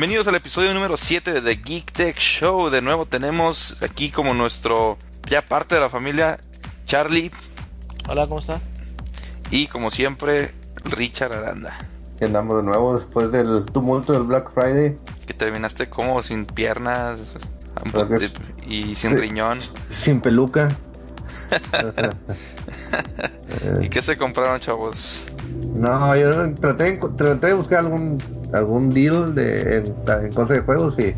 Bienvenidos al episodio número 7 de The Geek Tech Show. De nuevo tenemos aquí como nuestro ya parte de la familia Charlie Hola, ¿cómo está? y como siempre Richard Aranda. Y andamos de nuevo después del tumulto del Black Friday. Que terminaste como sin piernas y sin Sí. riñón. Sin peluca. ¿Y qué se compraron, chavos? No, yo traté, traté de buscar algún algún deal de, en, en cosas de juegos y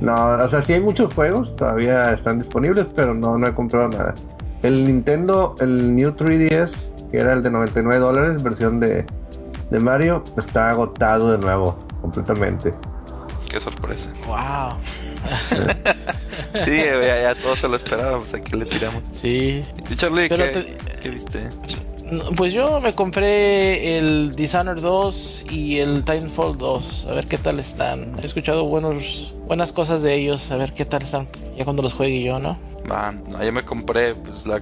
no, o sea, sí hay muchos juegos, todavía están disponibles, pero no, no he comprado nada. El Nintendo, el New 3DS, que era el de 99 dólares, versión de, de Mario, está agotado de nuevo, completamente. Qué sorpresa. Wow. Sí, ya, ya todos se lo esperábamos, aquí le tiramos. Sí. ¿Y Charlie, qué, te- qué viste? Pues yo me compré el Dishonored 2 y el Titanfall 2. A ver qué tal están. He escuchado buenos, buenas cosas de ellos. A ver qué tal están ya cuando los juegue yo, ¿no? Va, no, yo me compré pues la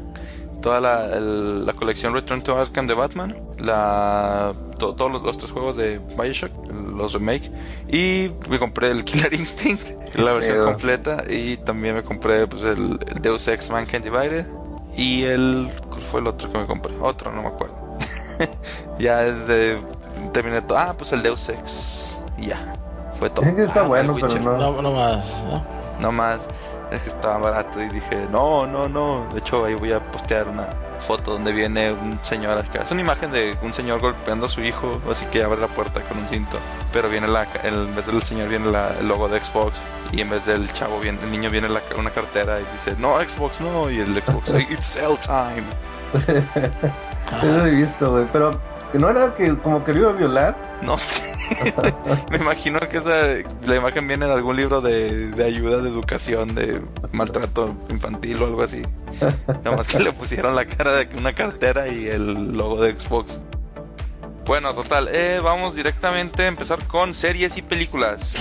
toda la, el- la colección Return to Arkham de Batman, la to- todos los, los tres juegos de BioShock, los remake y me compré el Killer Instinct, la versión completa y también me compré pues el, el Deus Ex Mankind Divided y el ¿cuál fue el otro que me compré? Otro, no me acuerdo. ya desde terminé todo. Ah, pues el Deus Ex y ya. Fue todo. Dicen que está Ah, bueno, pero no. No, no más. ¿no? No más, es que estaba barato y dije, no, no, no. De hecho, ahí voy a postear una foto donde viene un señor acá. Es una imagen de un señor golpeando a su hijo, así que abre la puerta con un cinto. Pero viene la, en vez del señor viene la- el logo de Xbox y en vez del chavo viene, el niño viene la- una cartera y dice, no, Xbox, no. Y el Xbox, it's sell time. Eso he visto, güey, pero que no era que como que lo iba a violar. No sé. Me imagino que esa, la imagen viene de algún libro de, de ayuda de educación, de maltrato infantil o algo así. Nada más que le pusieron la cara de una cartera y el logo de Xbox. Bueno, total, eh, vamos directamente a empezar con series y películas.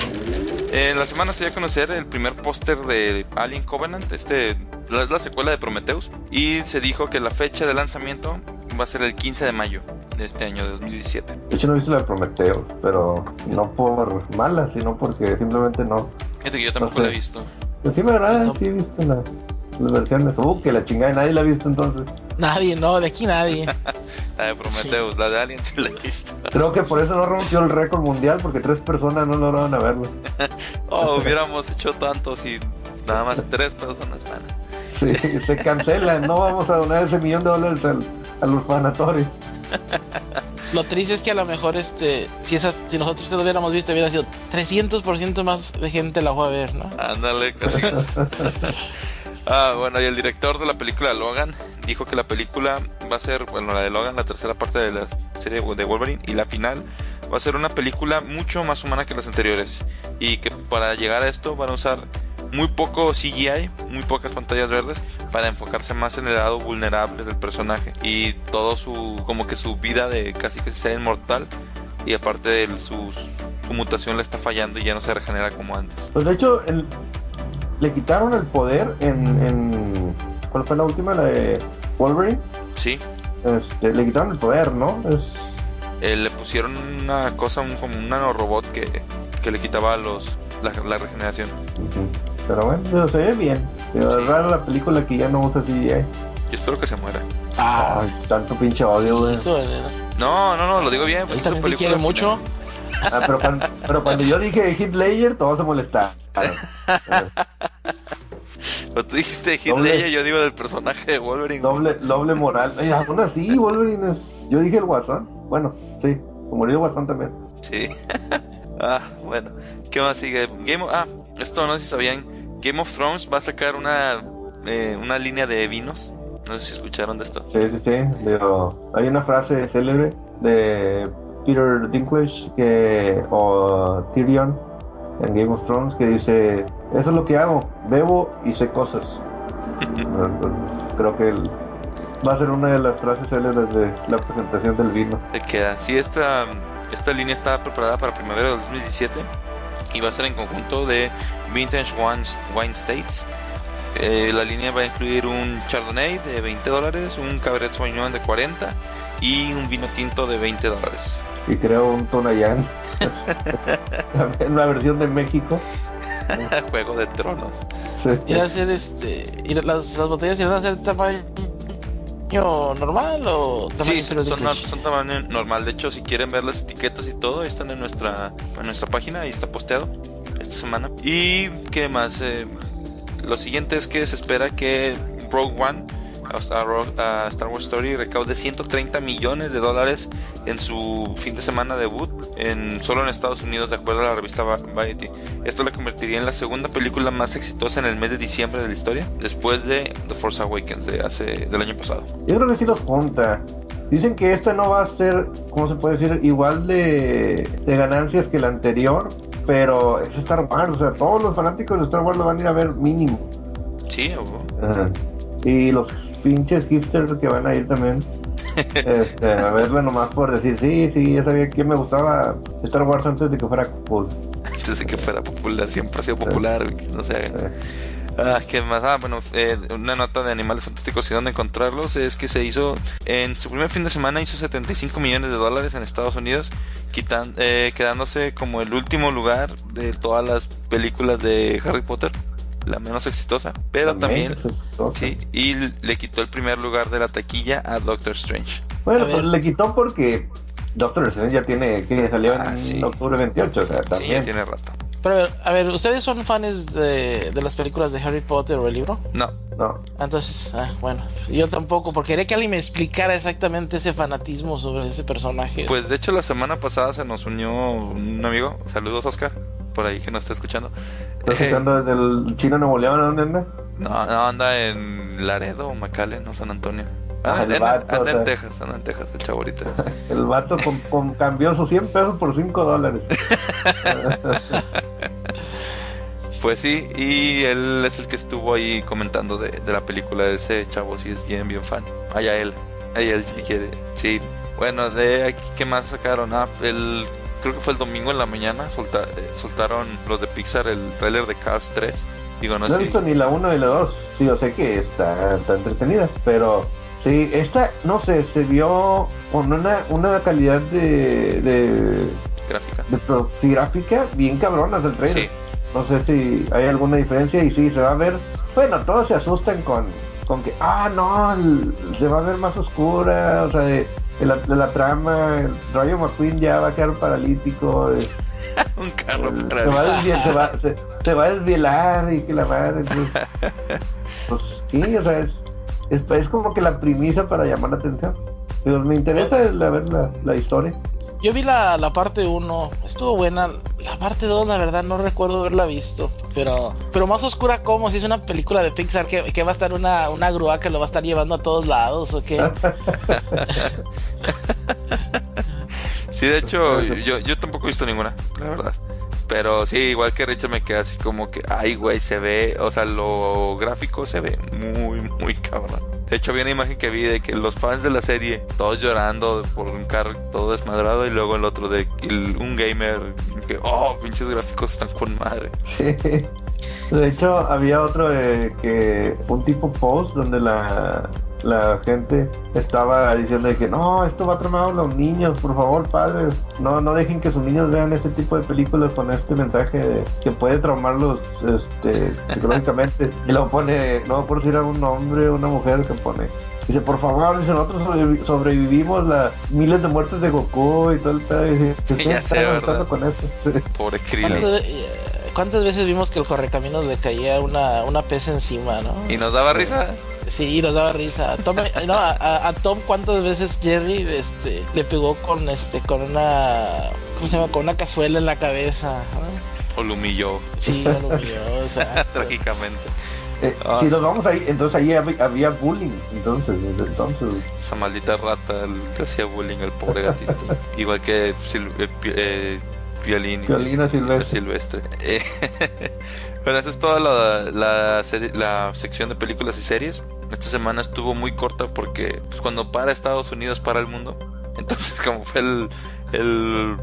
Eh, la semana se dio a conocer el primer póster de Alien Covenant, este la- la secuela de Prometheus, y se dijo que la fecha de lanzamiento va a ser el 15 de mayo de este año de 2017. De hecho, no he visto la de Prometeo, pero no por mala, sino porque simplemente no. Fíjate que yo tampoco No sé. la he visto. Pues sí me agrada, sí he visto la- las versiones. Uh, que la chingada, nadie la ha visto entonces. Nadie, no, de aquí nadie. La de Prometheus, la de Alien sí la he visto. Creo que por eso no rompió el récord mundial, porque tres personas no lograron a verlo. Oh, hubiéramos hecho tantos y nada más tres personas van. Sí, se cancela, no vamos a donar ese millón de dólares al, al orfanatorio. Lo triste es que a lo mejor este, si esas, si nosotros lo hubiéramos visto, hubiera sido 300% más de gente la fue a ver, ¿no? Ándale, casi. Ah, bueno, y el director de la película Logan dijo que la película va a ser, bueno, la de Logan, la tercera parte de la serie de Wolverine, y la final va a ser una película mucho más humana que las anteriores. Y que para llegar a esto van a usar muy poco CGI, muy pocas pantallas verdes, para enfocarse más en el lado vulnerable del personaje. Y todo su, como que su vida de casi que sea inmortal. Y aparte de su, su mutación le está fallando y ya no se regenera como antes. Pues de hecho, el- le quitaron el poder en, en- ¿Cuál fue la última? La de Wolverine. Sí, Este, le quitaron el poder, ¿no? Es. Eh, le pusieron una cosa, un, como un nanorobot que, que le quitaba los, la, la regeneración. Ujú. Pero bueno, pero se ve bien. Pero Sí. rara la película que ya no usa CGI. Yo espero que se muera. Ah, Ay, tanto pinche odio, güey. ¿no? No, no, lo digo bien. Pues Él es quiere mucho. Ah, pero, cuando, pero cuando yo dije Ledger, todos se molestaron. Pero tú dijiste. Ledger, yo digo del personaje de Wolverine. Doble, doble moral. Ay, aún así, Wolverine es. Yo dije el Guasón. Bueno, sí, como murió Guasón también. Sí. ah, bueno. ¿Qué más sigue? Game of- Ah, esto no sé si sabían. Game of Thrones va a sacar una, eh, una línea de vinos. No sé si escucharon de esto. Sí, sí, sí. Pero hay una frase célebre de Peter Dinklage que, o Tyrion en Game of Thrones que dice: Eso es lo que hago, bebo y sé cosas. Entonces, Creo que el- va a ser una de las frases célebres de la presentación del vino. Le queda. Sí, esta, esta línea está preparada para primavera del 2017 y va a ser en conjunto de Vintage Wine, Wine States. Eh, la línea va a incluir un Chardonnay de 20 dólares, un Cabernet Sauvignon de 40 y un vino tinto de 20 dólares. y creo un Tonayan. una versión de México. Juego de Tronos. Sí. a ser este. ¿Y las, las botellas irán a ser tamaño normal o tamaño sí, son, son, tamaño normal. De hecho, si quieren ver las etiquetas y todo, están en nuestra, en nuestra página, ahí está posteado esta semana. Y qué más, eh, lo siguiente es que se espera que Rogue One a Star Wars Story recaude 130 millones de dólares en su fin de semana debut en, solo en Estados Unidos de acuerdo a la revista Variety. Esto le convertiría en la segunda película más exitosa en el mes de diciembre de la historia después de The Force Awakens de hace, del año pasado. Yo creo que sí los junta. Dicen que esta no va a ser, ¿cómo se puede decir? Igual de, de ganancias que la anterior, pero es Star Wars, o sea, todos los fanáticos de Star Wars lo van a ir a ver mínimo. Sí, Y los pinches hipsters que van a ir también. Este, a verla nomás por decir, sí, sí, ya sabía que me gustaba Star Wars antes de que fuera cool. Antes de que fuera popular, siempre ha sido popular, no sé. Ah, ¿qué más? Ah, bueno, eh, una nota de Animales Fantásticos y dónde encontrarlos es que se hizo en su primer fin de semana hizo 75 millones de dólares en Estados Unidos, quitan, eh, quedándose como el último lugar de todas las películas de Harry Potter la menos exitosa, pero también, sí, y le quitó el primer lugar de la taquilla a Doctor Strange. Bueno, pues le quitó porque Doctor Strange ya tiene que salió en ah, octubre 28, o sea, también. Sí, ya tiene rato. Pero a ver, ¿ustedes son fans de, de las películas de Harry Potter o el libro? No. No. Entonces, ah, bueno, yo tampoco, porque quería que alguien me explicara exactamente ese fanatismo sobre ese personaje. Pues de hecho la semana pasada se nos unió un amigo, saludos Oscar, por ahí que nos está escuchando. ¿Está escuchando desde el Chino Nuevo León? ¿Dónde anda? No, no, anda en Laredo o McAllen o San Antonio. Ah, el vato, anda en Texas, anda en Texas, el chavo el vato con, cambió sus 100 pesos por 5 dólares. pues sí, y él es el que estuvo ahí comentando de, de la película de ese chavo, sí es bien, bien fan. Allá él, allá él sí quiere, sí. Bueno, de aquí, ¿qué más sacaron? Ah, el creo que fue el domingo en la mañana, eh, soltaron los de Pixar el trailer de Cars 3. Digo, no, he visto ni la 1 ni la 2. Sí, yo sé que está, entretenida, pero sí, esta, no sé, se vio con una, una calidad de, de gráfica. De gráfica bien cabronas el trailer. No sé si hay alguna diferencia y sí, se va a ver. Bueno, todos se asustan con, con que, ah, no, se va a ver más oscura, o sea, de, de la, trama, el Rayo McQueen ya va a quedar paralítico. un carro se, va se, va a desvielar y que la madre. Pues, pues sí, o sea, es, es, como que la premisa para llamar la atención. Pero me interesa ver la, la historia. Yo vi la, la parte 1, estuvo buena. La parte 2, la verdad, no recuerdo haberla visto. Pero pero más oscura como si es una película de Pixar que, que, va a estar una, una grúa que lo va a estar llevando a todos lados o qué. sí, de hecho, yo, yo tampoco he visto ninguna, la verdad. Pero sí, igual que Richard me queda así como que, ay, güey, se ve, o sea, lo gráfico se ve muy, muy cabrón. De hecho, había una imagen que vi de que los fans de la serie, todos llorando por un carro todo desmadrado, y luego el otro de un gamer que, oh, pinches gráficos están con madre. Sí. De hecho, había otro de que un tipo post donde la la gente estaba diciendo que no, esto va a traumar a los niños, por favor, padres, no, no dejen que sus niños vean este tipo de películas con este mensaje que puede traumarlos este, psicológicamente. y lo pone, no por decir a un hombre o una mujer que pone. Dice, por favor, nosotros sobrevivimos las miles de muertes de Goku y todo el pedo. Y ya sé, ¿verdad? Con esto? Pobre Krillin. ¿Cuántas veces vimos que el correcaminos le caía una, una pez encima, no? ¿Y nos daba risa? Sí, nos daba risa. Tom, no, a, Tom cuántas veces Jerry este, le pegó con este con una ¿cómo se llama? con una cazuela en la cabeza. O lo humilló. Sí, lo humilló, o sea, trágicamente. Eh, ah, si nos vamos ahí, entonces ahí había, bullying, entonces, entonces. Esa maldita rata le hacía bullying al pobre gatito. Igual que eh, Violín, silvestre. silvestre. Bueno, esa es toda la, la, la sección de películas y series esta semana estuvo muy corta porque pues, cuando para Estados Unidos para el mundo. Entonces como fue el, el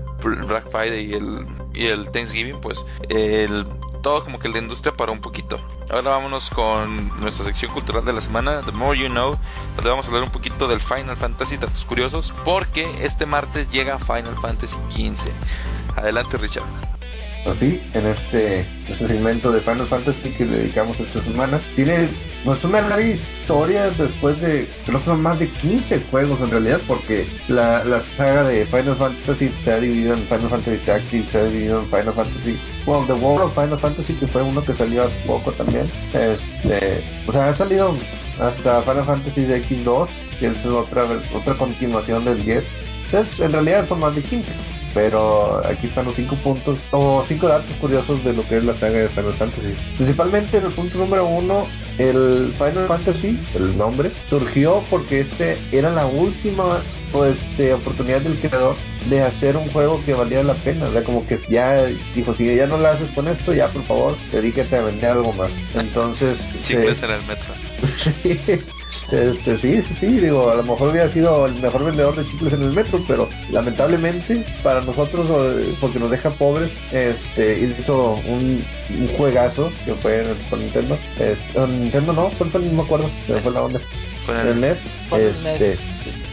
Black Friday y el, y el Thanksgiving, pues el todo como que la industria paró un poquito. Ahora vámonos con nuestra sección cultural de la semana, The More You Know, donde vamos a hablar un poquito del Final Fantasy, datos curiosos, porque este martes llega Final Fantasy XV. Adelante, Richard. Así, en este, este segmento de Final Fantasy que le dedicamos esta semana, tiene pues una larga historia después de, creo que más de 15 juegos en realidad, porque la, la saga de Final Fantasy se ha dividido en Final Fantasy Tactics, se ha dividido en Final Fantasy, bueno, The World of Final Fantasy, que fue uno que salió hace poco también. Este, o sea, ha salido hasta Final Fantasy X2, que es otra, otra continuación del 10. Entonces, en realidad son más de 15 pero aquí están los cinco puntos o cinco datos curiosos de lo que es la saga de Final Fantasy. Principalmente en el punto número uno, el Final Fantasy, el nombre, surgió porque este era la última pues, de oportunidad del creador de hacer un juego que valiera la pena. O sea, como que ya dijo, si ya no lo haces con esto, ya por favor, dedícate a vender algo más. Entonces... Chicles en el metro. sí. Este, sí, sí, sí, digo, a lo mejor hubiera sido el mejor vendedor de chicles en el metro, pero lamentablemente para nosotros, porque nos deja pobres, este, hizo un, un juegazo que fue en el Super Nintendo. Este, Nintendo no, fue, no me acuerdo, pero fue la onda. Fue en el, el NES. Este,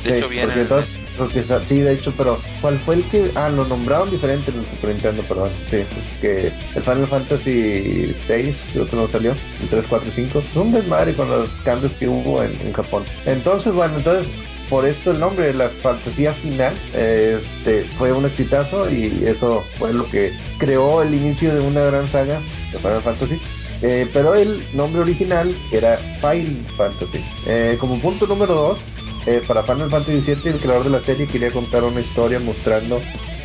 de hecho, viene. Porque entonces, porque, sí, de hecho, pero ¿cuál fue el que.? Ah, lo nombraron diferente en el Super Nintendo, perdón. Sí, es que el Final Fantasy 6, creo que no salió, el 3, 4 y 5. Es un desmadre con los cambios que hubo en, en Japón. Entonces, bueno, entonces por esto el nombre, la fantasía final, este, fue un exitazo y eso fue lo que creó el inicio de una gran saga de Final Fantasy. Eh, pero el nombre original era Final Fantasy. Eh, como punto número 2, eh, para Final Fantasy VII, el creador de la serie quería contar una historia mostrando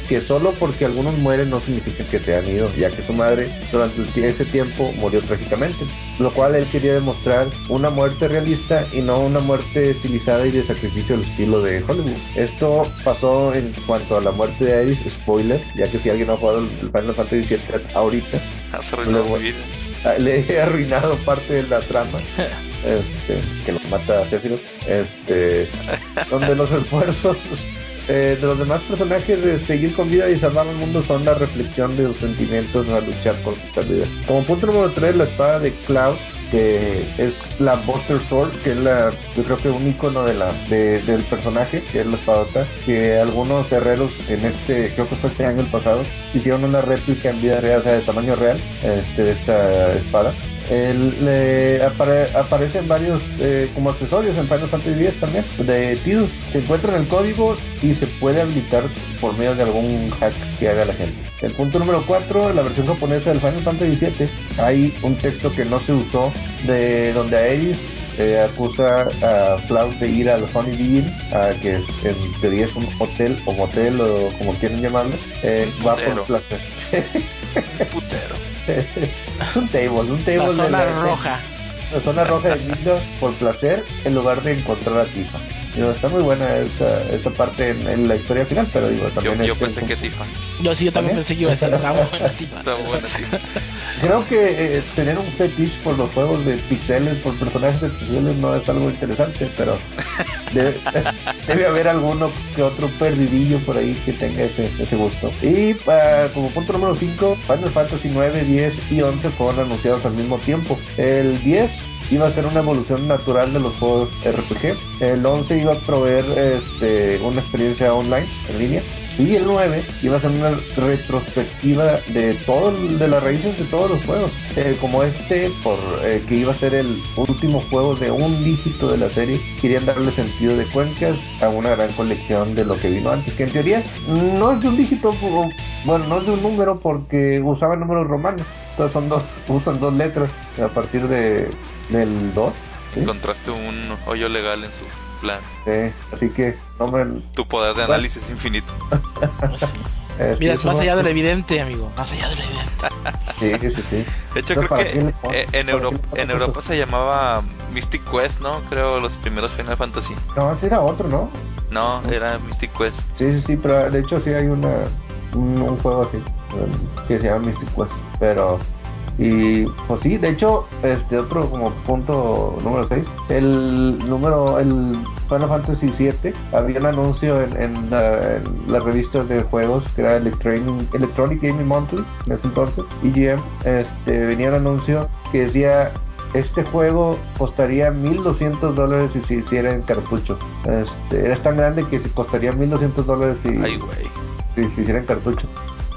que solo porque algunos mueren no significa que se han ido, ya que su madre durante ese tiempo murió trágicamente, lo cual él quería demostrar una muerte realista y no una muerte estilizada y de sacrificio al estilo de Hollywood. Esto pasó en cuanto a la muerte de Ares, spoiler, ya que si alguien ha jugado el Final Fantasy VII ahorita, le he arruinado parte de la trama. Este, que lo mata a Sephiroth, este, donde los esfuerzos eh, de los demás personajes de seguir con vida y salvar al mundo son la reflexión de sus sentimientos a luchar por su pérdida. Como punto número 3, la espada de Cloud, que es la Buster Sword, que es la, yo creo que un icono de la, de, del personaje, que es la espadota, que algunos herreros en este, creo que fue este año el pasado, hicieron una réplica en vida real, o sea, de tamaño real, este, de esta espada. El, le apare, aparecen varios eh, como accesorios en Final Fantasy X también de Tidus se encuentra en el código y se puede habilitar por medio de algún hack que haga la gente el punto número 4 la versión japonesa del Final Fantasy VII hay un texto que no se usó de donde Aeris eh, acusa a Cloud de ir al Honey Bean, que en teoría es un hotel o motel o como quieran llamarlo, eh, va por placer. putero. un table, un table. La zona de la, roja. La zona roja de Nintendo por placer en lugar de encontrar a Tifa. Digo, está muy buena esta, esta parte en, en, la historia final, pero digo, también Yo, yo pensé que Tifa. Yo sí, yo también pensé que iba a ser una buena tipa. Está buena Tifa. Creo que eh, tener un fetish por los juegos de pixeles, por personajes de pixeles, no es algo interesante, pero debe, debe haber alguno que otro perdidillo por ahí que tenga ese, ese gusto. Y ah, como punto número 5, Final Fantasy 9, 10 y 11 fueron anunciados al mismo tiempo. El 10 iba a ser una evolución natural de los juegos RPG. El 11 iba a proveer este, una experiencia online en línea. Y el 9 iba a ser una retrospectiva de todo, de las raíces de todos los juegos. Eh, como este, por eh, que iba a ser el último juego de un dígito de la serie, querían darle sentido de cuencas a una gran colección de lo que vino antes. Que en teoría no es de un dígito, bueno, no es de un número porque usaban números romanos. Entonces son dos, usan dos letras a partir de, del 2. ¿sí? Encontraste un hoyo legal en su plan. Eh, así que, hombre, Tu poder de análisis infinito. eh, Mira, sí, es más allá de lo evidente, amigo. Más allá de lo evidente. Sí, sí, sí. De hecho, creo ¿para que eh, en, ¿Para Euro- qué le pones en? Europa se llamaba Mystic Quest, ¿no? Creo los primeros Final Fantasy. No, ese era otro, ¿no? No, era Mystic Quest. Sí, sí, sí, pero de hecho sí hay una un, un juego así um, que se llama Mystic Quest, pero Y pues sí, de hecho, este otro como punto número 6, el número, el Final Fantasy 7, había un anuncio en, en, la, en la revista de juegos que era Electronic, Electronic Gaming Monthly, en ese entonces, EGM, este, venía un anuncio que decía este juego costaría 1200 dólares si se hiciera en cartucho. Este, era tan grande que costaría 1200 dólares si, Ay, si se hiciera en cartucho.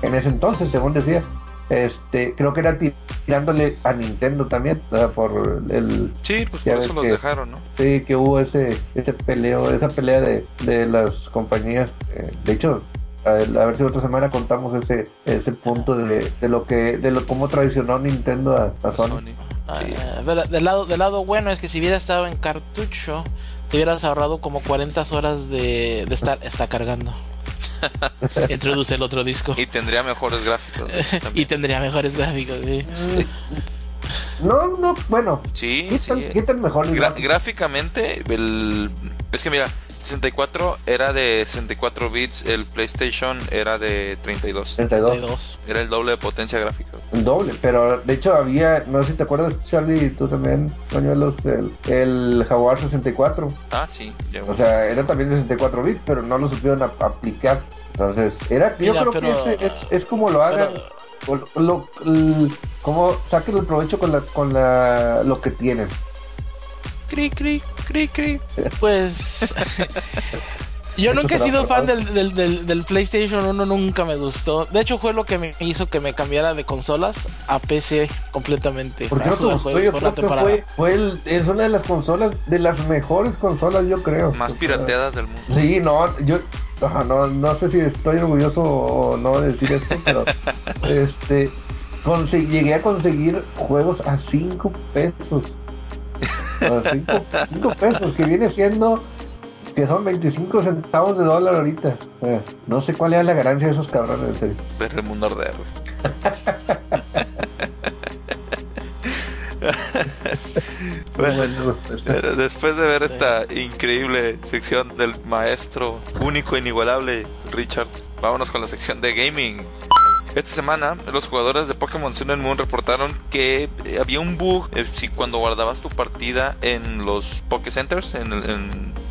En ese entonces, según decía. Este, creo que era tirándole a Nintendo también, o sea, por el Sí, pues Ya por eso los que- dejaron, ¿no? sí, que hubo ese, ese peleo, esa pelea de, de las compañías. Eh, de hecho, a ver, a ver si otra semana contamos ese, ese punto de, de lo que, de lo cómo traicionó Nintendo a, a Sony. Sony. Sí. Ah, del lado, del lado bueno es que si hubiera estado en cartucho, te hubieras ahorrado como 40 horas de, de estar está cargando. Introduce el otro disco. Y tendría mejores gráficos. ¿no? Y tendría mejores gráficos, sí. No, no, bueno. Sí, ¿Qué sí. tan, qué tan mejor? Gra- gráficamente, el... es que mira, 64 era de 64 bits, el PlayStation era de 32. 32. 32. Era el doble de potencia gráfica. El doble, pero de hecho había, no sé si te acuerdas, Charlie, tú también, Pañuelos, el, el Jaguar 64. Ah, sí. ya- O sea, era también de 64 bits, pero no lo supieron ap- aplicar. Entonces, era, yo creo pero- que es, es, es como lo hagan, Pero- o lo, l- como saquen el provecho con la, con la, lo que tienen. Cri, cri, cri, cri. Pues. Yo nunca he sido fan del, del, del, del PlayStation 1, nunca me gustó. De hecho, fue lo que me hizo que me cambiara de consolas a PC completamente. ¿Por qué para no te gustó? juegos Yo creo que fue, fue el- es una de las consolas, de las mejores consolas, yo creo. Más pirateadas del mundo. Sí, no, yo no, no sé si estoy orgulloso o no de decir esto, pero este llegué a conseguir juegos a 5 pesos. A 5 pesos, que viene siendo que son 25 centavos de dólar ahorita. Eh, no sé cuál es la ganancia de esos cabrones, en serio. El mundo arder. Bueno, Bueno, Pero Después de ver esta increíble sección del maestro único e inigualable Richard, vámonos con la sección de gaming. Esta semana, los jugadores de Pokémon Sun and Moon reportaron que eh, había un bug eh, si cuando guardabas tu partida en los Poké Centers, en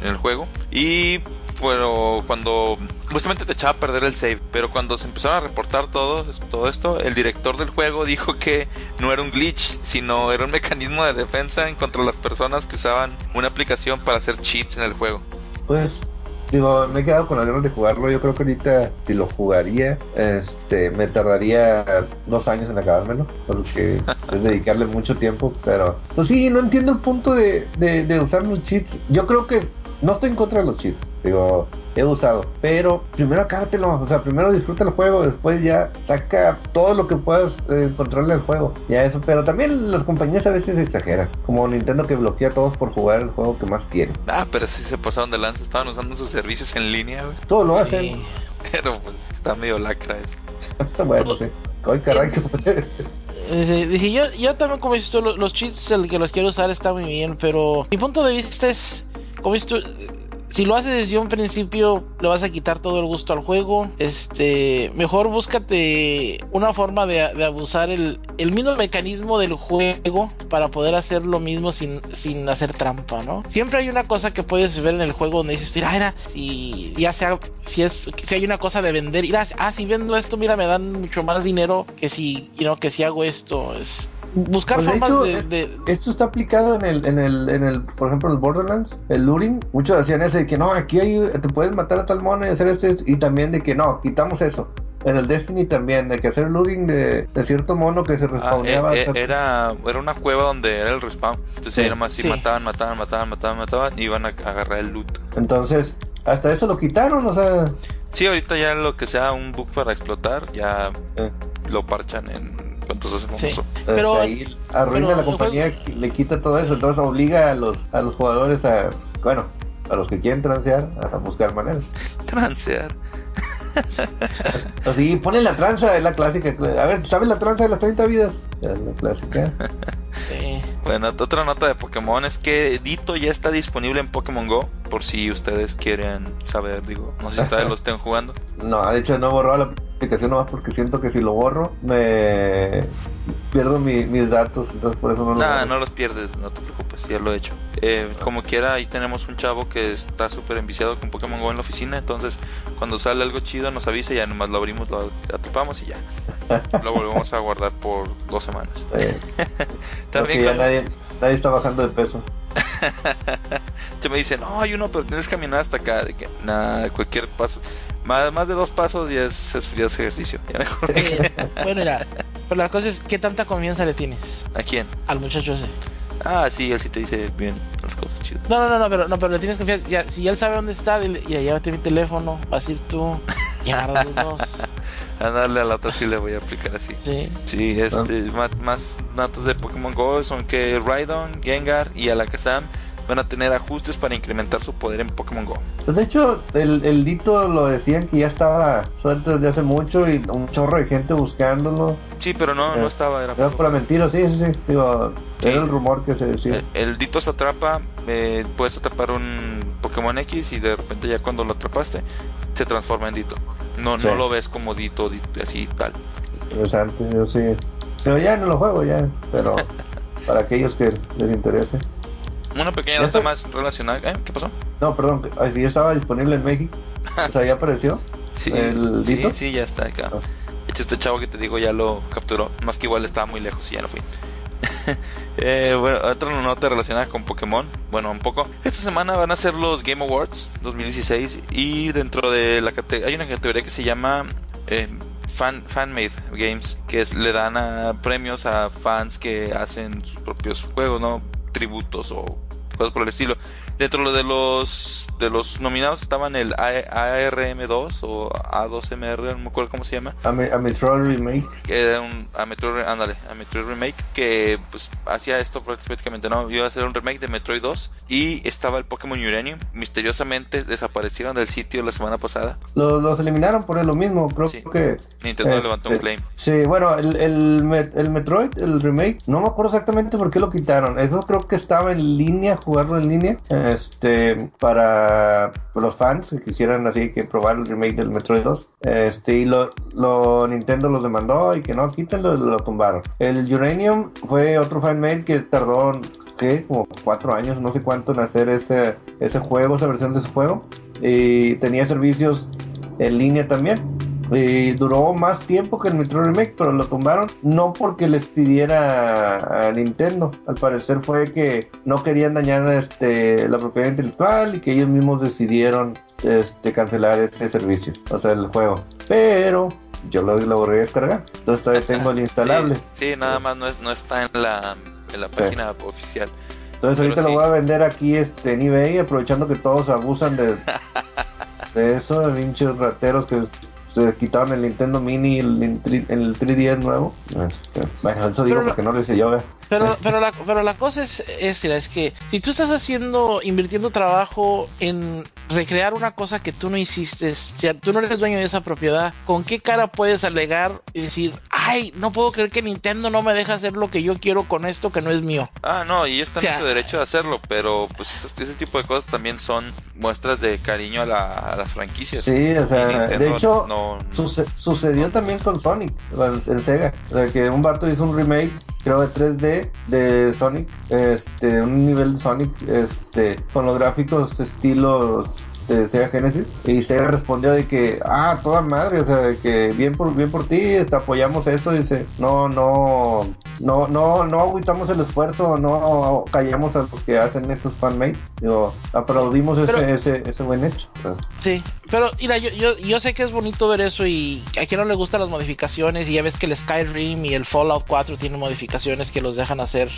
el, juego, y pero cuando justamente te echaba a perder el save, pero cuando se empezaron a reportar todo, todo esto, el director del juego dijo que no era un glitch, sino era un mecanismo de defensa en contra las personas que usaban una aplicación para hacer cheats en el juego. Pues, digo, me he quedado con las ganas de jugarlo. Yo creo que ahorita, si lo jugaría, este, me tardaría dos años en acabármelo, porque es dedicarle mucho tiempo. Pero, pues sí, no entiendo el punto de, de, de usar los cheats. Yo creo que no estoy en contra de los cheats. Digo, he usado, pero primero acábatelo. O sea, primero disfruta el juego, después ya saca todo lo que puedas eh, encontrarle al juego. Ya eso, pero también las compañías a veces exageran. Como Nintendo que bloquea a todos por jugar el juego que más quieren. Ah, pero sí se pasaron de lanza, estaban usando sus servicios en línea, güey. Todo lo hacen. Sí. Pero pues está medio lacra eso. bueno, sí. Ay, caray, que fue. Eh, sí, Dije, yo, yo también, como dices tú, lo- los cheats, el que los quiero usar está muy bien, pero mi punto de vista es, como tú, si lo haces desde un principio, le vas a quitar todo el gusto al juego. Este, mejor búscate una forma de, abusar el, mismo mecanismo del juego para poder hacer lo mismo sin, sin hacer trampa, ¿no? Siempre hay una cosa que puedes ver en el juego donde dices, mira, era, si ya sea, si es, si hay una cosa de vender, mira, ah, si vendo esto, mira, me dan mucho más dinero que si, que si hago esto, es buscar Pues, de formas hecho, de, es- de- Esto está aplicado en el, en el, en el, por ejemplo, en el Borderlands, el looting. Muchos decían ese de que no, aquí hay, te puedes matar a tal mono y hacer esto, y también de que no, quitamos eso. En el Destiny también, de que hacer looting de, de cierto mono que se Ah, respawneaba. eh, eh, era, era una cueva donde era el respawn. Entonces Sí. era más si Sí. mataban, mataban, mataban, mataban, mataban y iban a agarrar el loot. Entonces, hasta eso lo quitaron, o sea. Sí, ahorita ya lo que sea un bug para explotar, ya eh, lo parchan en cuanto se hace Sí. famoso. Pero- ahí arruina pero la compañía, le quita todo eso, entonces obliga a los, a los jugadores a, bueno, a los que quieren transear, a buscar maneras. Transear. Así, ponen la tranza, es la clásica. A ver, ¿sabes la tranza de las 30 vidas? Es la clásica. sí. Bueno, otra nota de Pokémon es que Dito ya está disponible en Pokémon Go, por si ustedes quieren saber, digo, no sé si todavía lo estén jugando. No, de hecho no borró la aplicación nomás porque siento que si lo borro me pierdo mi- mis datos, entonces por eso no lo Nah, borro. no los pierdes, no te preocupes, ya lo he hecho. Eh, como quiera, ahí tenemos un chavo que está súper enviciado con Pokémon Go en la oficina, entonces cuando sale algo chido nos avisa, ya nomás lo abrimos, lo atrapamos y ya. Lo volvemos a guardar por dos semanas. También cuando- nadie, nadie está bajando de peso. te me dicen, no, hay uno, pero tienes que caminar hasta acá. De que, nada, cualquier paso, más, más de dos pasos ya es, es, ya es ejercicio. Ya mejor. Eh, bueno, mira, pero la cosa es, ¿qué tanta confianza le tienes ¿A quién? al muchacho ese? Ah, sí, él sí te dice bien las cosas chidas. No, no, no, no, pero, no, pero le tienes confianza. Ya, si él sabe dónde está, dile, ya llévate mi teléfono, vas a ir tú y agarras los dos. A darle a la otra sí le voy a aplicar así. Sí. Sí, este, más, más datos de Pokémon Go son que Raidon, Gengar y Alakazam van a tener ajustes para incrementar su poder en Pokémon Go. Pues de hecho, el, el Dito lo decían que ya estaba suelto desde hace mucho y un chorro de gente buscándolo. Sí, pero no, no Eh, estaba, era pura mentira, sí, sí, sí. Digo, Sí. era el rumor que se decía. El, el Dito se atrapa, eh, puedes atrapar un Pokémon X y de repente ya cuando lo atrapaste se transforma en Dito. No, Sí. no lo ves como Dito, Dito, así tal. Interesante, yo sí. Pero ya no lo juego, ya. Pero para aquellos que les interese. Una pequeña nota más relacionada. ¿eh? ¿Qué pasó? No, perdón, ya estaba disponible en México. O sea, ya apareció. Sí, ¿El sí, ya está acá. Ah. De hecho, este chavo que te digo ya lo capturó. Más que igual estaba muy lejos y ya no fui. Eh, bueno, otra nota relacionada con Pokémon. Bueno, un poco. Esta semana van a ser los Game Awards 2016 y dentro de la categoría hay una categoría que se llama eh, fan fanmade games que es, le dan a premios a fans que hacen sus propios juegos, no tributos o cosas por el estilo. Dentro de los de los nominados estaban el ARM2 o A2MR, no me acuerdo cómo se llama A, Me- a Metroid Remake. que era un a Metroid, ándale, a Metroid Remake que pues hacía esto prácticamente no iba a ser un remake de Metroid 2 y estaba el Pokémon Uranium misteriosamente desaparecieron del sitio la semana pasada Los, los eliminaron por lo mismo. Creo Sí. que. Nintendo este, levantó un claim Sí, bueno, el, el, el Metroid, el remake, no me acuerdo exactamente por qué lo quitaron. Eso creo que estaba en línea, jugarlo en línea, este, para los fans que quisieran así que probar el remake del Metroid 2. Este, y lo, lo Nintendo los demandó y que no, quítenlo, lo tumbaron. El Uranium fue otro fanmade que tardó, ¿qué? Como cuatro años, no sé cuánto en hacer ese, ese juego, esa versión de ese juego. Y tenía servicios en línea también. Y duró más tiempo que el Metroid Remake, pero lo tumbaron no porque les pidiera a Nintendo. Al parecer fue que no querían dañar este, la propiedad intelectual y que ellos mismos decidieron este, cancelar ese servicio, o sea, el juego. Pero yo lo, lo a descargar, entonces todavía tengo el instalable. sí, sí, nada más no, es- no está en la en la página oficial Entonces Pero ahorita sí. lo voy a vender aquí este, en eBay, aprovechando que todos abusan de, de eso, de pinches rateros que se quitaron el Nintendo Mini y el, el 3DS nuevo. Este, bueno, eso digo Pero porque no lo hice yo, ¿eh? Pero, pero, la, pero la cosa es, es, es que si tú estás haciendo, invirtiendo trabajo en recrear una cosa que tú no hiciste, si tú no eres dueño de esa propiedad, ¿con qué cara puedes alegar y decir, ay, no puedo creer que Nintendo no me deja hacer lo que yo quiero con esto que no es mío? Ah, no, y ellos están O sea- en su derecho de hacerlo, pero pues ese, ese tipo de cosas también son muestras de cariño a la, a la franquicia. Sí, o sea, Nintendo de hecho, no, suce- sucedió también con Sonic, el, el Sega. O sea, que un vato hizo un remake, creo de 3D, de Sonic, este, un nivel de Sonic, este, con los gráficos estilos de Sega Genesis. Y Sega respondió de que, ah, toda madre, o sea, de que bien por, bien por ti, este, apoyamos eso. Dice, no, no, no, no, no agüitamos el esfuerzo, no callamos a los que hacen esos fanmade. Digo, aplaudimos Pero- ese, ese, ese buen hecho. Sí, pero mira, yo, yo, yo sé que es bonito ver eso y a quien no le gustan las modificaciones y ya ves que el Skyrim y el Fallout 4 tienen modificaciones que los dejan hacer.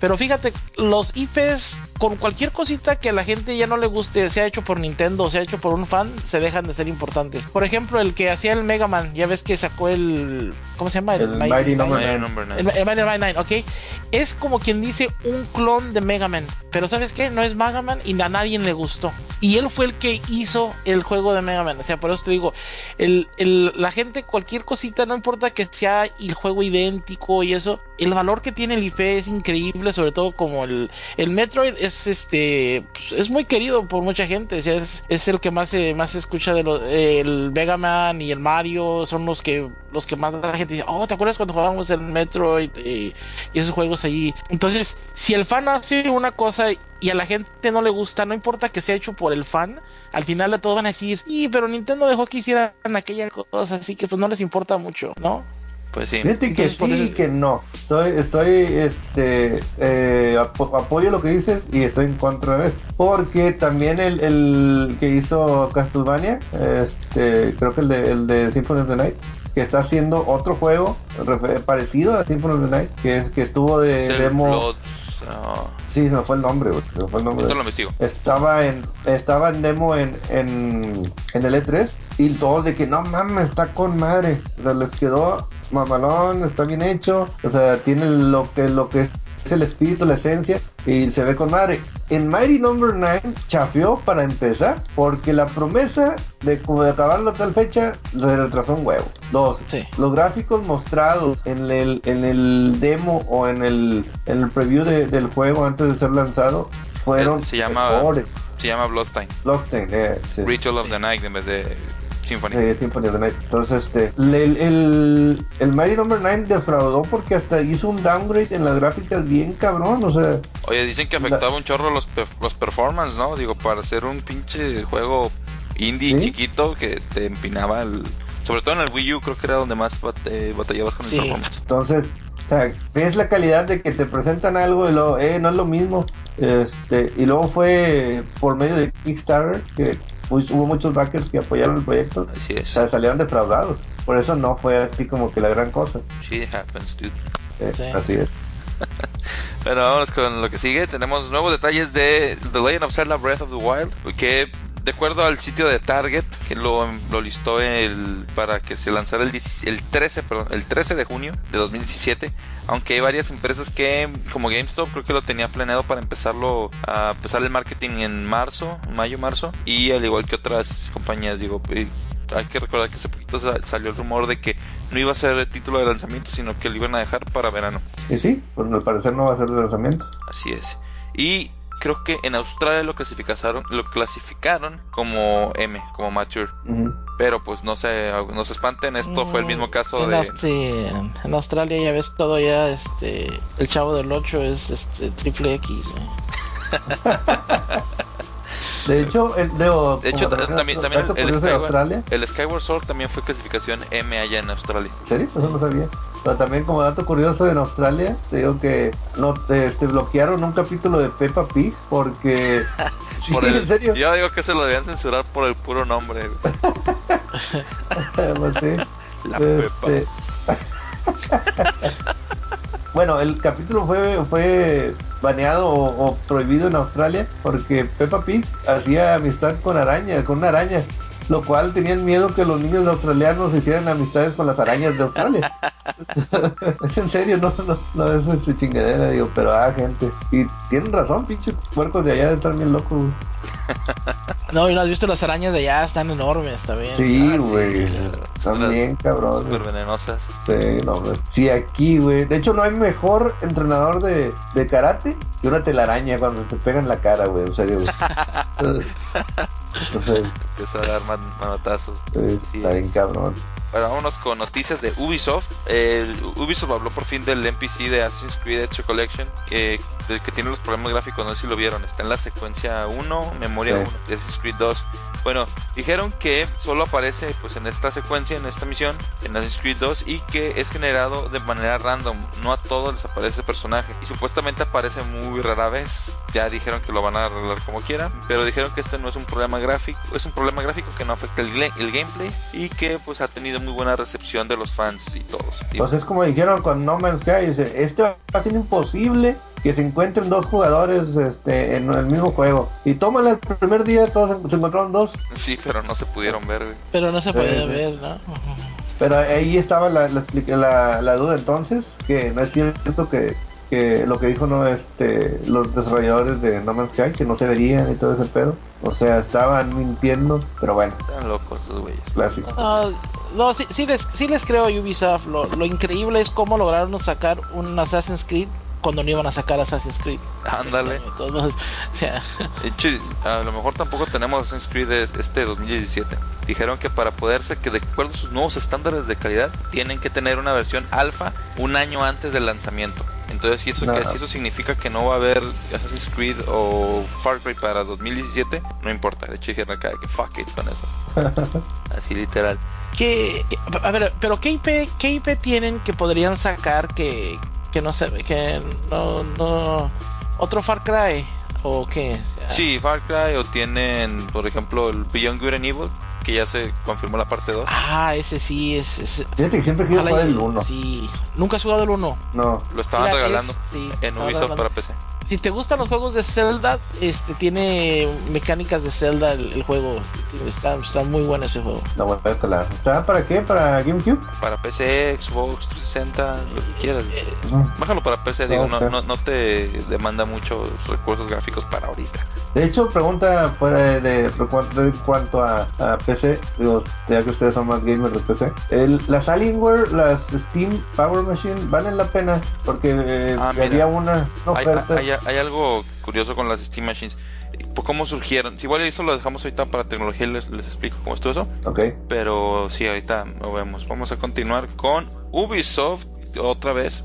Pero fíjate, los IPs con cualquier cosita que a la gente ya no le guste, sea hecho por Nintendo o sea hecho por un fan, se dejan de ser importantes. Por ejemplo, el que hacía el Mega Man, ya ves que sacó el... ¿Cómo se llama? El Mighty Number Mighty. Number Nine. El, el Mighty Number Nine, ok. Es como quien dice un clon de Mega Man. Pero ¿sabes qué? No es Mega Man y a nadie le gustó. Y él fue el que hizo el juego de Mega Man. O sea, por eso te digo, el, el, la gente, cualquier cosita, no importa que sea el juego idéntico y eso, el valor que tiene el IP es increíble, sobre todo como el, el Metroid es este pues, es muy querido por mucha gente. O sea, es, es el que más se, más se escucha de lo, el Mega Man y el Mario son los que los que más la gente dice, oh, ¿te acuerdas cuando jugábamos el Metroid y, y esos juegos allí? Entonces, si el fan hace una cosa y a la gente no le gusta, no importa que sea hecho por el fan, al final de todo van a decir, y pero Nintendo dejó que hicieran aquella cosa, así que pues no les importa mucho, ¿no? Pues sí. Fíjate que sí y que no. Estoy, estoy, este, eh, apo- apoyo lo que dices y estoy en contra de eso. Porque también el, el que hizo Castlevania, este, creo que el de, el de Symphony of the Night, que está haciendo otro juego parecido a Symphony of the Night, que es que estuvo de demo. Sí, se me fue el nombre, güey, se me fue el nombre. esto lo investigo. Estaba en, estaba en demo en, en, en el E3 y todos de que no mames, está con madre. O sea, les quedó mamalón, está bien hecho. O sea, tiene lo que, lo que es el espíritu, la esencia y se ve con madre. En Mighty Number 9 chafió para empezar porque la promesa de, de acabarlo a tal fecha se retrasó un huevo. Dos, Sí. los gráficos mostrados en el, en el demo o en el, en el preview de- del juego antes de ser lanzado fueron Eh, se llama- mejores. Se llama Bloodstained. Bloodstained, eh, sí. Ritual of the Night en vez de Symphony. Eh, Symphony of the Night. Entonces, este, el, el, el Mighty Number 9 defraudó porque hasta hizo un downgrade en las gráficas bien cabrón, o sea, Oye, dicen que afectaba un chorro los, los performance, ¿no? Digo, para hacer un pinche juego indie ¿Sí? chiquito que te empinaba el... Sobre todo en el Wii U creo que era donde más bat- eh, batallabas con Sí. el performance. entonces, o sea, ves la calidad de que te presentan algo y luego, eh, no es lo mismo. Este, y luego fue por medio de Kickstarter que pues, hubo muchos backers que apoyaron el proyecto. Así O es. sea, salieron defraudados. Por eso no fue así como que la gran cosa. Shit happens, dude. Eh, Sí. Así es. Pero vámonos con lo que sigue. Tenemos nuevos detalles de The Legend of Zelda Breath of the Wild. Que de acuerdo al sitio de Target, que lo, lo listó el, para que se lanzara el, 10 el 13, perdón, el 13 de junio de 2017. Aunque hay varias empresas que, como GameStop, creo que lo tenía planeado para empezarlo a empezar el marketing en marzo, mayo, marzo. Y al igual que otras compañías, digo, hay que recordar que hace poquito sa- salió el rumor de que no iba a ser el título de lanzamiento, sino que lo iban a dejar para verano. Y sí, pues al parecer no va a ser el lanzamiento. Así es. Y creo que en Australia lo clasificaron, lo clasificaron como M, como mature. Pero pues no se, no se espanten, esto fue el mismo caso Mm, en, de... En- en Australia ya ves todo ya, este, el chavo del 8 es este triple X. ¿eh? De hecho, el, de, De hecho, también, también el, el Skyward, Australia. el Skyward Sword también fue clasificación M allá en Australia. ¿En serio? Eso no sabía. Pero también como dato curioso en Australia, te digo que no te este, bloquearon un capítulo de Peppa Pig porque... sí, Por en serio. Yo digo que se lo debían censurar por el puro nombre. Pues sí. La Este- bueno, el capítulo fue fue baneado o, o prohibido en Australia porque Peppa Pig hacía amistad con arañas, con una araña, lo cual tenían miedo que los niños australianos hicieran amistades con las arañas de Australia. es en serio, no, no, no es este chingadera, digo, pero ah, gente. Y tienen razón, pinches puercos de allá están bien locos. güey. No, y no has visto las arañas de allá, están enormes también. Sí, Ah, sí, güey. claro. También, cabrón. Súper venenosas. Sí, no, hombre. Sí, aquí, güey. De hecho, no hay mejor entrenador de, de karate que una telaraña cuando te pega en la cara, güey. En serio, güey. sé, Empieza a dar man- manotazos. eh, Sí. está bien cabrón. Ahora vámonos con noticias de Ubisoft. El Ubisoft habló por fin del NPC de Assassin's Creed Extra Collection, que, del que tiene los problemas gráficos, no sé si lo vieron. Está en la secuencia 1, memoria Sí. 1 de Assassin's Creed 2. Bueno, dijeron que solo aparece pues en esta secuencia, en esta misión, en Assassin's Creed 2 y que es generado de manera random. No a todos les aparece el personaje y supuestamente aparece muy rara vez. Ya dijeron que lo van a arreglar como quieran, pero dijeron que este no es un problema gráfico, es un problema gráfico que no afecta el, el gameplay y que pues ha tenido muy buena recepción de los fans y todos. Entonces, es como dijeron con No Man's Sky, dice, esto va a ser imposible que se encuentren dos jugadores este, en el mismo juego. Y tómala el primer día, todos se encontraron dos. sí, pero no se pudieron ver. güey. Pero no se podía ver, ¿no? Pero ahí estaba la, la, la- la duda entonces, que no es cierto que que lo que dijo no este los desarrolladores de No Man's Sky que no se verían y todo ese pedo. O sea, estaban mintiendo, pero bueno, Están locos esos güeyes. clásico. No, no, sí, sí les, sí les creo Ubisoft. Lo, lo increíble es cómo lograron sacar un Assassin's Creed cuando no iban a sacar Assassin's Creed. Ándale. De todos modos, o sea, De hecho, a lo mejor tampoco tenemos Assassin's Creed de- este 2017. Dijeron que para poderse, que de acuerdo a sus nuevos estándares de calidad, tienen que tener una versión alfa un año antes del lanzamiento. Entonces, si eso, No. que, si eso significa que no va a haber Assassin's Creed o Far Cry para 2017, no importa. De hecho, dijeron acá que fuck it con eso. Así literal. ¿qué, a ver, pero ¿qué IP, qué IP tienen que podrían sacar que, que no se que no, no otro Far Cry o qué? O sea, Sí, Far Cry o tienen, por ejemplo, el Beyond Good and Evil, que ya se confirmó la parte 2. Ah, ese sí es, es Fíjate que siempre quiero jugar el 1. Sí, nunca has jugado el 1. No. Lo estaban Mira, es- regalando sí, en Ubisoft regalando. para PC. Si te gustan los juegos de Zelda, este tiene mecánicas de Zelda el, el juego. Está, está muy bueno ese juego. No, bueno, claro. ¿Está para qué? ¿Para GameCube? Para PC, Xbox 360, lo que quieras. No. Bájalo para PC, digo, no, no, no te demanda muchos recursos gráficos para ahorita. De hecho, pregunta fuera de, de- en cuanto a, a PC, digo, ya que ustedes son más gamers de PC, el, las Alienware, las Steam Power Machine, valen la pena porque eh, Ah, había una, Hay, oferta. hay- hay algo curioso con las Steam Machines. Pues, ¿Cómo surgieron? Si igual eso lo dejamos ahorita para tecnología y les, les explico cómo estuvo eso. Ok, Pero sí, ahorita lo vemos. Vamos a continuar con Ubisoft otra vez.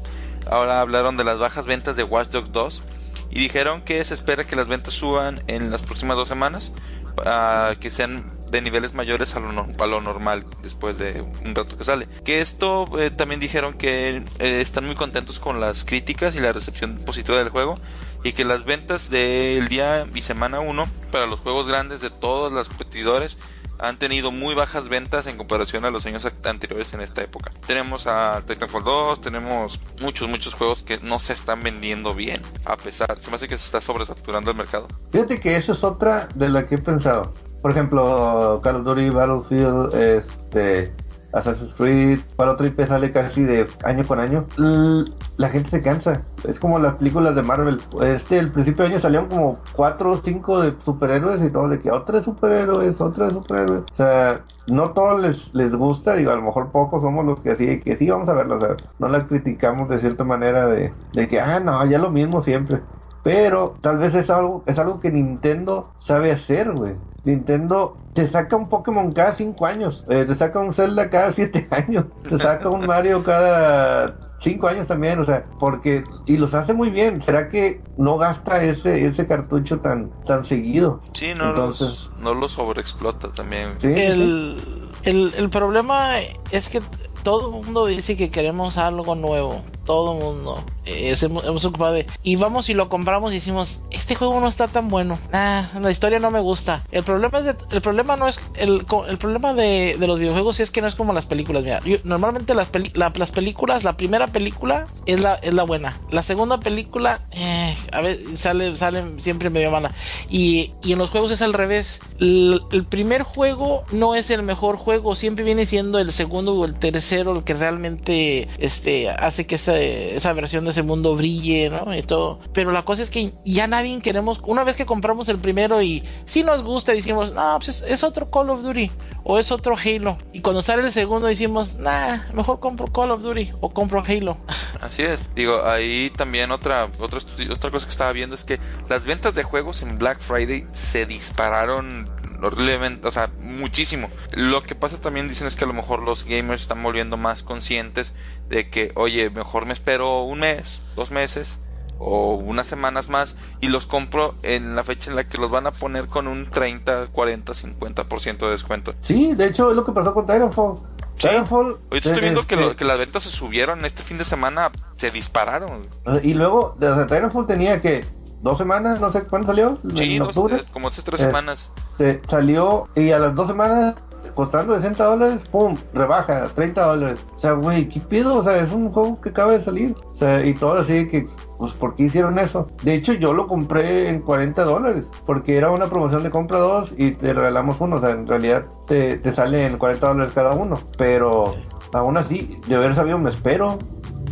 Ahora hablaron de las bajas ventas de Watch Dogs 2 y dijeron que se espera que las ventas suban en las próximas dos semanas, ah, que sean de niveles mayores a lo, nor- a lo normal después de un rato que sale. Que esto eh, también dijeron que eh, están muy contentos con las críticas y la recepción positiva del juego y que las ventas del día y semana 1 para los juegos grandes de todos los competidores han tenido muy bajas ventas en comparación a los años anteriores en esta época. Tenemos a Titanfall 2, tenemos muchos, muchos juegos que no se están vendiendo bien, a pesar, se me hace que se está sobresaturando el mercado. fíjate que esa es otra de la que he pensado. Por ejemplo, Call of Duty, Battlefield, este, Assassin's Creed, para otro IP sale casi de año con año. La gente se cansa. Es como las películas de Marvel. Este, el principio de año salieron como cuatro o cinco de superhéroes y todo de que otra superhéroes, otra superhéroes. O sea, no todos les, les gusta, digo, a lo mejor pocos somos los que sí, que sí vamos a verla, o sea, no la criticamos de cierta manera de, de que, ah, no, ya lo mismo siempre. Pero tal vez es algo, es algo que Nintendo sabe hacer, güey. Nintendo te saca un Pokémon cada 5 años, eh, te saca un Zelda cada 7 años, te saca un Mario cada 5 años también, o sea, porque, y los hace muy bien. ¿Será que no gasta ese, ese cartucho tan, tan seguido? Sí, no, Entonces- los, no los sobreexplota también. Sí. El, el, el problema es que todo el mundo dice que queremos algo nuevo. Todo el mundo. Es- hemos, ocupado de. Y vamos y lo compramos y decimos: Este juego no está tan bueno. Ah, la historia no me gusta. El problema es de- el problema no es. El, el problema de, los videojuegos es que no es como las películas. Mira, normalmente las, peli- la- las películas, la primera película es la, es la buena. La segunda película, eh, a ver, sale, sale siempre medio mala. Y, y en los juegos es al revés. El, el primer juego no es el mejor juego, siempre viene siendo el segundo o el tercero el que realmente este, hace que esa, versión de ese mundo brille, ¿no? Y todo. Pero la cosa es que ya nadie queremos, una vez que compramos el primero y si nos gusta, decimos, no, pues es, es otro Call of Duty o es otro Halo. Y cuando sale el segundo decimos, nah, mejor compro Call of Duty o compro Halo. Así es. Digo, ahí también otra, otra, otra cosa que estaba viendo es que las ventas de juegos en Black Friday se dispararon horriblemente, o sea, muchísimo. Lo que pasa también dicen es que a lo mejor los gamers están volviendo más conscientes de que, oye, mejor me espero un mes, dos meses o unas semanas más y los compro en la fecha en la que los van a poner con un 30, 40, 50% de descuento. Sí, de hecho es lo que pasó con Titanfall. Sí. Titanfall. Ahorita estoy viendo que, este, lo- que las ventas se subieron este fin de semana, se dispararon. Y luego, Titanfall tenía que dos semanas, no sé cuándo salió. Sí, en dos, octubre. tres- como hace tres Eh, semanas. Te salió y a las dos semanas costando 60 dólares, pum, rebaja, 30 dólares. O sea, güey, ¿qué pido? O sea, es un juego que acaba de salir. O sea, y todo así que, pues, ¿por qué hicieron eso? De hecho, yo lo compré en 40 dólares, porque era una promoción de compra dos y te regalamos uno. O sea, en realidad te, te sale en 40 dólares cada uno. Pero aún así, de haber sabido, me espero.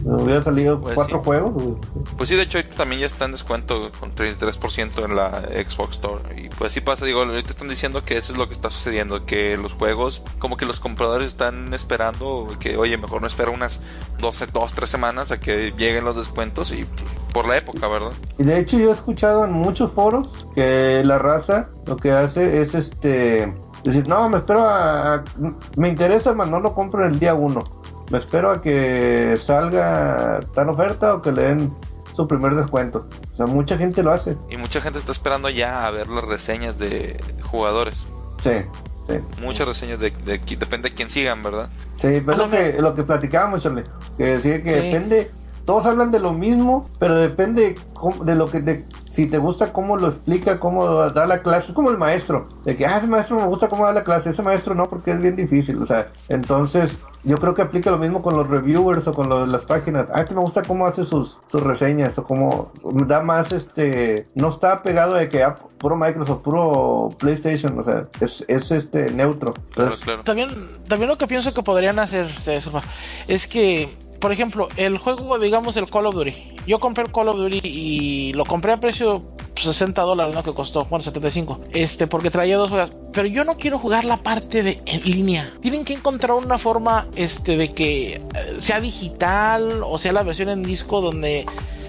Hubiera salido Pues cuatro sí. juegos. güey. Pues sí, de hecho ahorita también ya está en descuento con 33% en la Xbox Store. Y pues sí pasa, digo, ahorita están diciendo que eso es lo que está sucediendo, que los juegos, como que los compradores están esperando que, oye, mejor no espera unas 12, 2, 3 semanas a que lleguen los descuentos y pues, por la época, ¿verdad? Y de hecho yo he escuchado en muchos foros que la raza lo que hace es este decir, no, me espero a, a- me interesa, más no lo compro el día uno. Me espero a que salga tal oferta o que le den su primer descuento. O sea, mucha gente lo hace. Y mucha gente está esperando ya a ver las reseñas de jugadores. Sí, sí. Muchas reseñas de, de qui- depende de quién sigan, ¿verdad? Sí, pero es lo que, lo que platicábamos, Charlie. Que decía que Sí. depende, todos hablan de lo mismo, pero depende de lo que, de, si te gusta cómo lo explica, cómo da la clase. Es como el maestro, de que, ah, ese maestro me gusta cómo da la clase, ese maestro no, porque es bien difícil. O sea, entonces yo creo que aplica lo mismo con los reviewers o con los- las páginas. Ah, este me gusta cómo hace sus, sus reseñas o cómo da más, este, no está pegado de que, ah, puro Microsoft, puro PlayStation, o sea, es, es este neutro. Claro, Entonces, claro. También, también lo que pienso que podrían hacer disculpa, es que, por ejemplo, el juego, digamos, el Call of Duty. Yo compré el Call of Duty y lo compré a precio pues, 60 dólares, ¿no? Que costó, bueno, 75. Este, porque traía dos juegos. Pero yo no quiero jugar la parte de en línea. Tienen que encontrar una forma, este, de que eh, sea digital o sea la versión en disco donde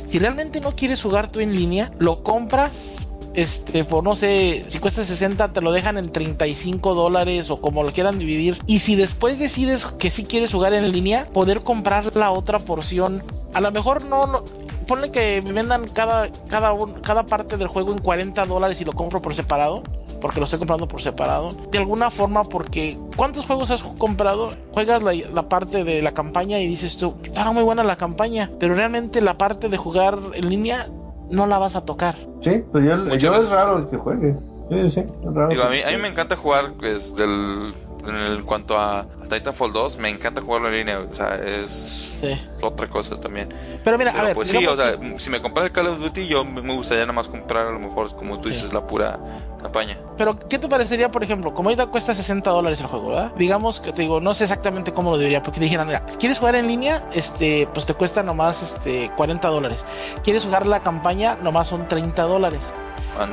si realmente no quieres jugar tú en línea, lo compras este, por no sé, si cuesta 60, te lo dejan en 35 dólares o como lo quieran dividir. Y si después decides que sí quieres jugar en línea, poder comprar la otra porción. A lo mejor no, no ponle que me vendan cada, cada, cada parte del juego en 40 dólares y lo compro por separado. Porque lo estoy comprando por separado. De alguna forma, porque ¿cuántos juegos has comprado? Juegas la, la parte de la campaña y dices tú, está muy buena la campaña. Pero realmente la parte de jugar en línea no la vas a tocar. Sí, pues yo, yo es raro que juegue. Sí, sí, es raro. Digo, a mí, a mí me encanta jugar pues, del, en, cuanto a, a Titanfall 2, me encanta jugarlo en línea, o sea, es Sí. otra cosa también. Pero mira, Pero a ver, pues sí, o sea, si- me comprara el Call of Duty, yo me gustaría nada más comprar a lo mejor, como tú Sí. dices, la pura campaña. pero ¿qué te parecería, por ejemplo, como ahorita cuesta 60 dólares el juego, ¿verdad? Digamos que te digo, no sé exactamente cómo lo diría, porque te dijeran, mira, quieres jugar en línea, este, pues te cuesta nomás este 40 dólares. Quieres jugar la campaña, nomás son 30 dólares.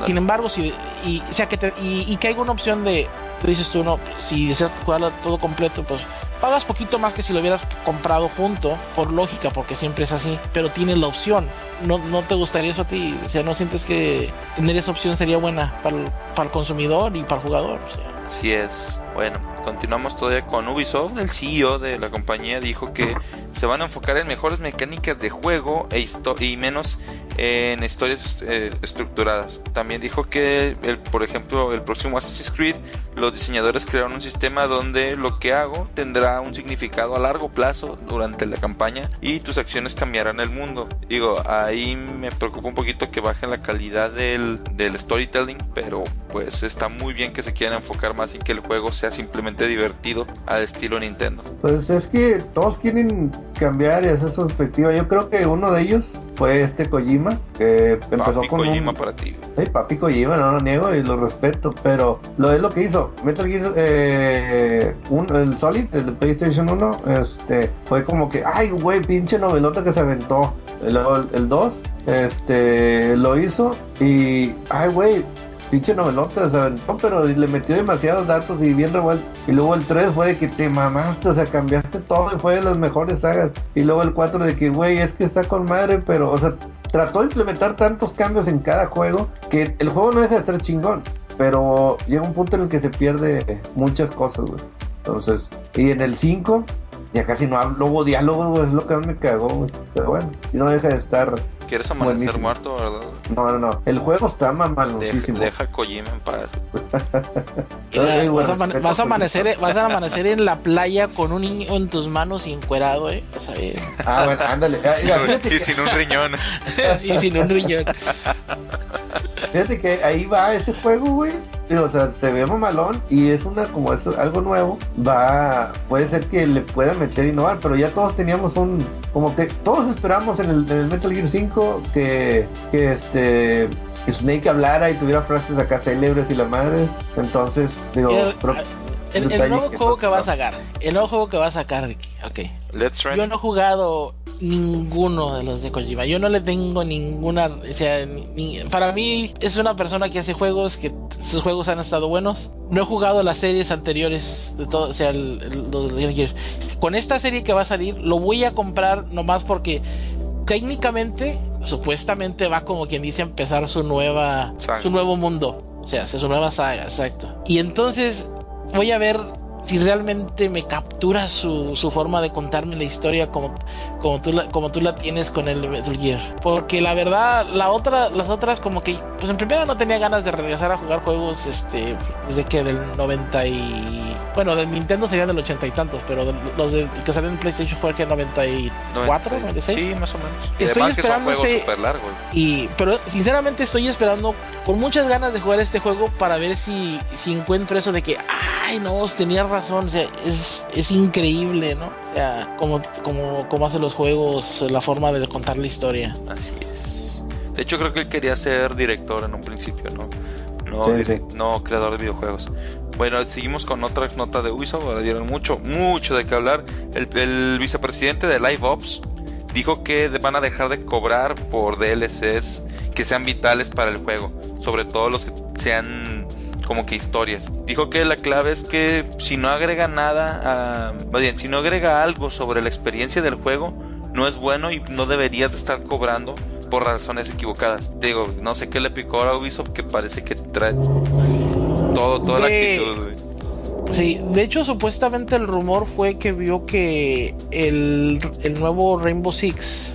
Sin embargo, si y, o sea que te, y, y que hay una opción de, tú dices tú, no, si deseas jugarlo todo completo, pues pagas poquito más que si lo hubieras comprado junto, por lógica, porque siempre es así, pero tienes la opción. No, no te gustaría eso a ti, o sea, no sientes que tener esa opción sería buena para el, para el consumidor y para el jugador. O sea. Así es. Bueno, continuamos todavía con Ubisoft. El CEO de la compañía dijo que se van a enfocar en mejores mecánicas de juego e y menos en historias eh, estructuradas. También dijo que, el, por ejemplo, el próximo Assassin's Creed, los diseñadores crearon un sistema donde lo que hago tendrá un significado a largo plazo durante la campaña y tus acciones cambiarán el mundo. Digo, ahí me preocupa un poquito que baje la calidad del, del storytelling, pero pues está muy bien que se quieran enfocar más en que el juego sea simplemente divertido al estilo Nintendo. Pues es que todos quieren cambiar y hacer su perspectiva. Yo creo que uno de ellos fue este Kojima, que empezó Papi con un- Kojima para ti. Sí, papi Kojima, no lo niego y lo respeto, pero lo es lo que hizo. Metal Gear, eh, el Solid, el de PlayStation 1, este, fue como que, ay, güey, pinche novelota que se aventó. El, el 2, este, lo hizo y, ay, güey, pinche novelota se aventó, pero le metió demasiados datos y bien revuelto. Y luego el 3 fue de que te mamaste, o sea, cambiaste todo y fue de las mejores sagas. Y luego el 4 de que, güey, es que está con madre, pero, o sea, trató de implementar tantos cambios en cada juego que el juego no deja de estar chingón. Pero llega un punto en el que se pierde muchas cosas, güey. Entonces, y en el 5 ya casi no hablo, hubo diálogo, güey, es lo que más me cagó, güey. Pero bueno, y no deja de estar. ¿Quieres amanecer Buenísimo. muerto, verdad? No, no, no. El juego está Deja, mamalosísimo. deja a Kojima en paz. Ay, vas, a, vas a amanecer, vas a amanecer en la playa con un niño en tus manos y encuerado, ¿eh? Ver. Ah, bueno, ándale. Ah, Sin y sin un riñón. y sin un riñón. fíjate que ahí va ese juego, güey. Digo, o sea, se ve mamalón y es una como eso, algo nuevo. Va, puede ser que le pueda meter innovar, pero ya todos teníamos un, como que todos esperamos en el, en el Metal Gear 5 que, que este que Snake hablara y tuviera frases acá célebres y la madre. Entonces, digo, Y el- pero- El, el nuevo juego que va a sacar. El nuevo juego que va a sacar, Ricky. Ok. Let's. Yo no he jugado ninguno de los de Kojima. Yo no le tengo ninguna. O sea, ni- para mí es una persona que hace juegos, que sus juegos han estado buenos. No he jugado las series anteriores de todo, o sea, el- el-. Con esta serie que va a salir, lo voy a comprar nomás porque técnicamente, supuestamente va como quien dice a empezar su nueva, Saga. su nuevo mundo. O sea, su nueva saga, exacto. Y entonces voy a ver si realmente me captura su, su forma de contarme la historia como, como, tú la, como tú la tienes con el Metal Gear. Porque la verdad, la otra, las otras como que, pues en primera no tenía ganas de regresar a jugar juegos este desde que del 90 y... Bueno, del Nintendo serían del 80 y tantos, pero de- los de, que salieron en PlayStation fue que 94, 96. Sí, más o menos. Y Estoy además que son esperando juegos este- largos. Y, pero sinceramente estoy esperando con muchas ganas de jugar este juego para ver si, si encuentro eso de que, ay, no, tenía razón, o sea, es, es increíble, ¿no? O sea, como, como, como hace los juegos, la forma de contar la historia. Así es. De hecho, creo que él quería ser director en un principio, ¿no? No, Sí, direc- no creador de videojuegos. Bueno, seguimos con otra nota de Ubisoft. Ahora dieron mucho, mucho de qué hablar. El, el vicepresidente de Live Ops dijo que van a dejar de cobrar por DLCs que sean vitales para el juego. Sobre todo los que sean como que historias. Dijo que la clave es que si no agrega nada, a- más bien, si no agrega algo sobre la experiencia del juego, no es bueno y no deberías de estar cobrando por razones equivocadas. Digo, no sé qué le picó a Ubisoft que parece que trae todo, toda la actitud. Sí, de hecho supuestamente el rumor fue que vio que el, el nuevo Rainbow Six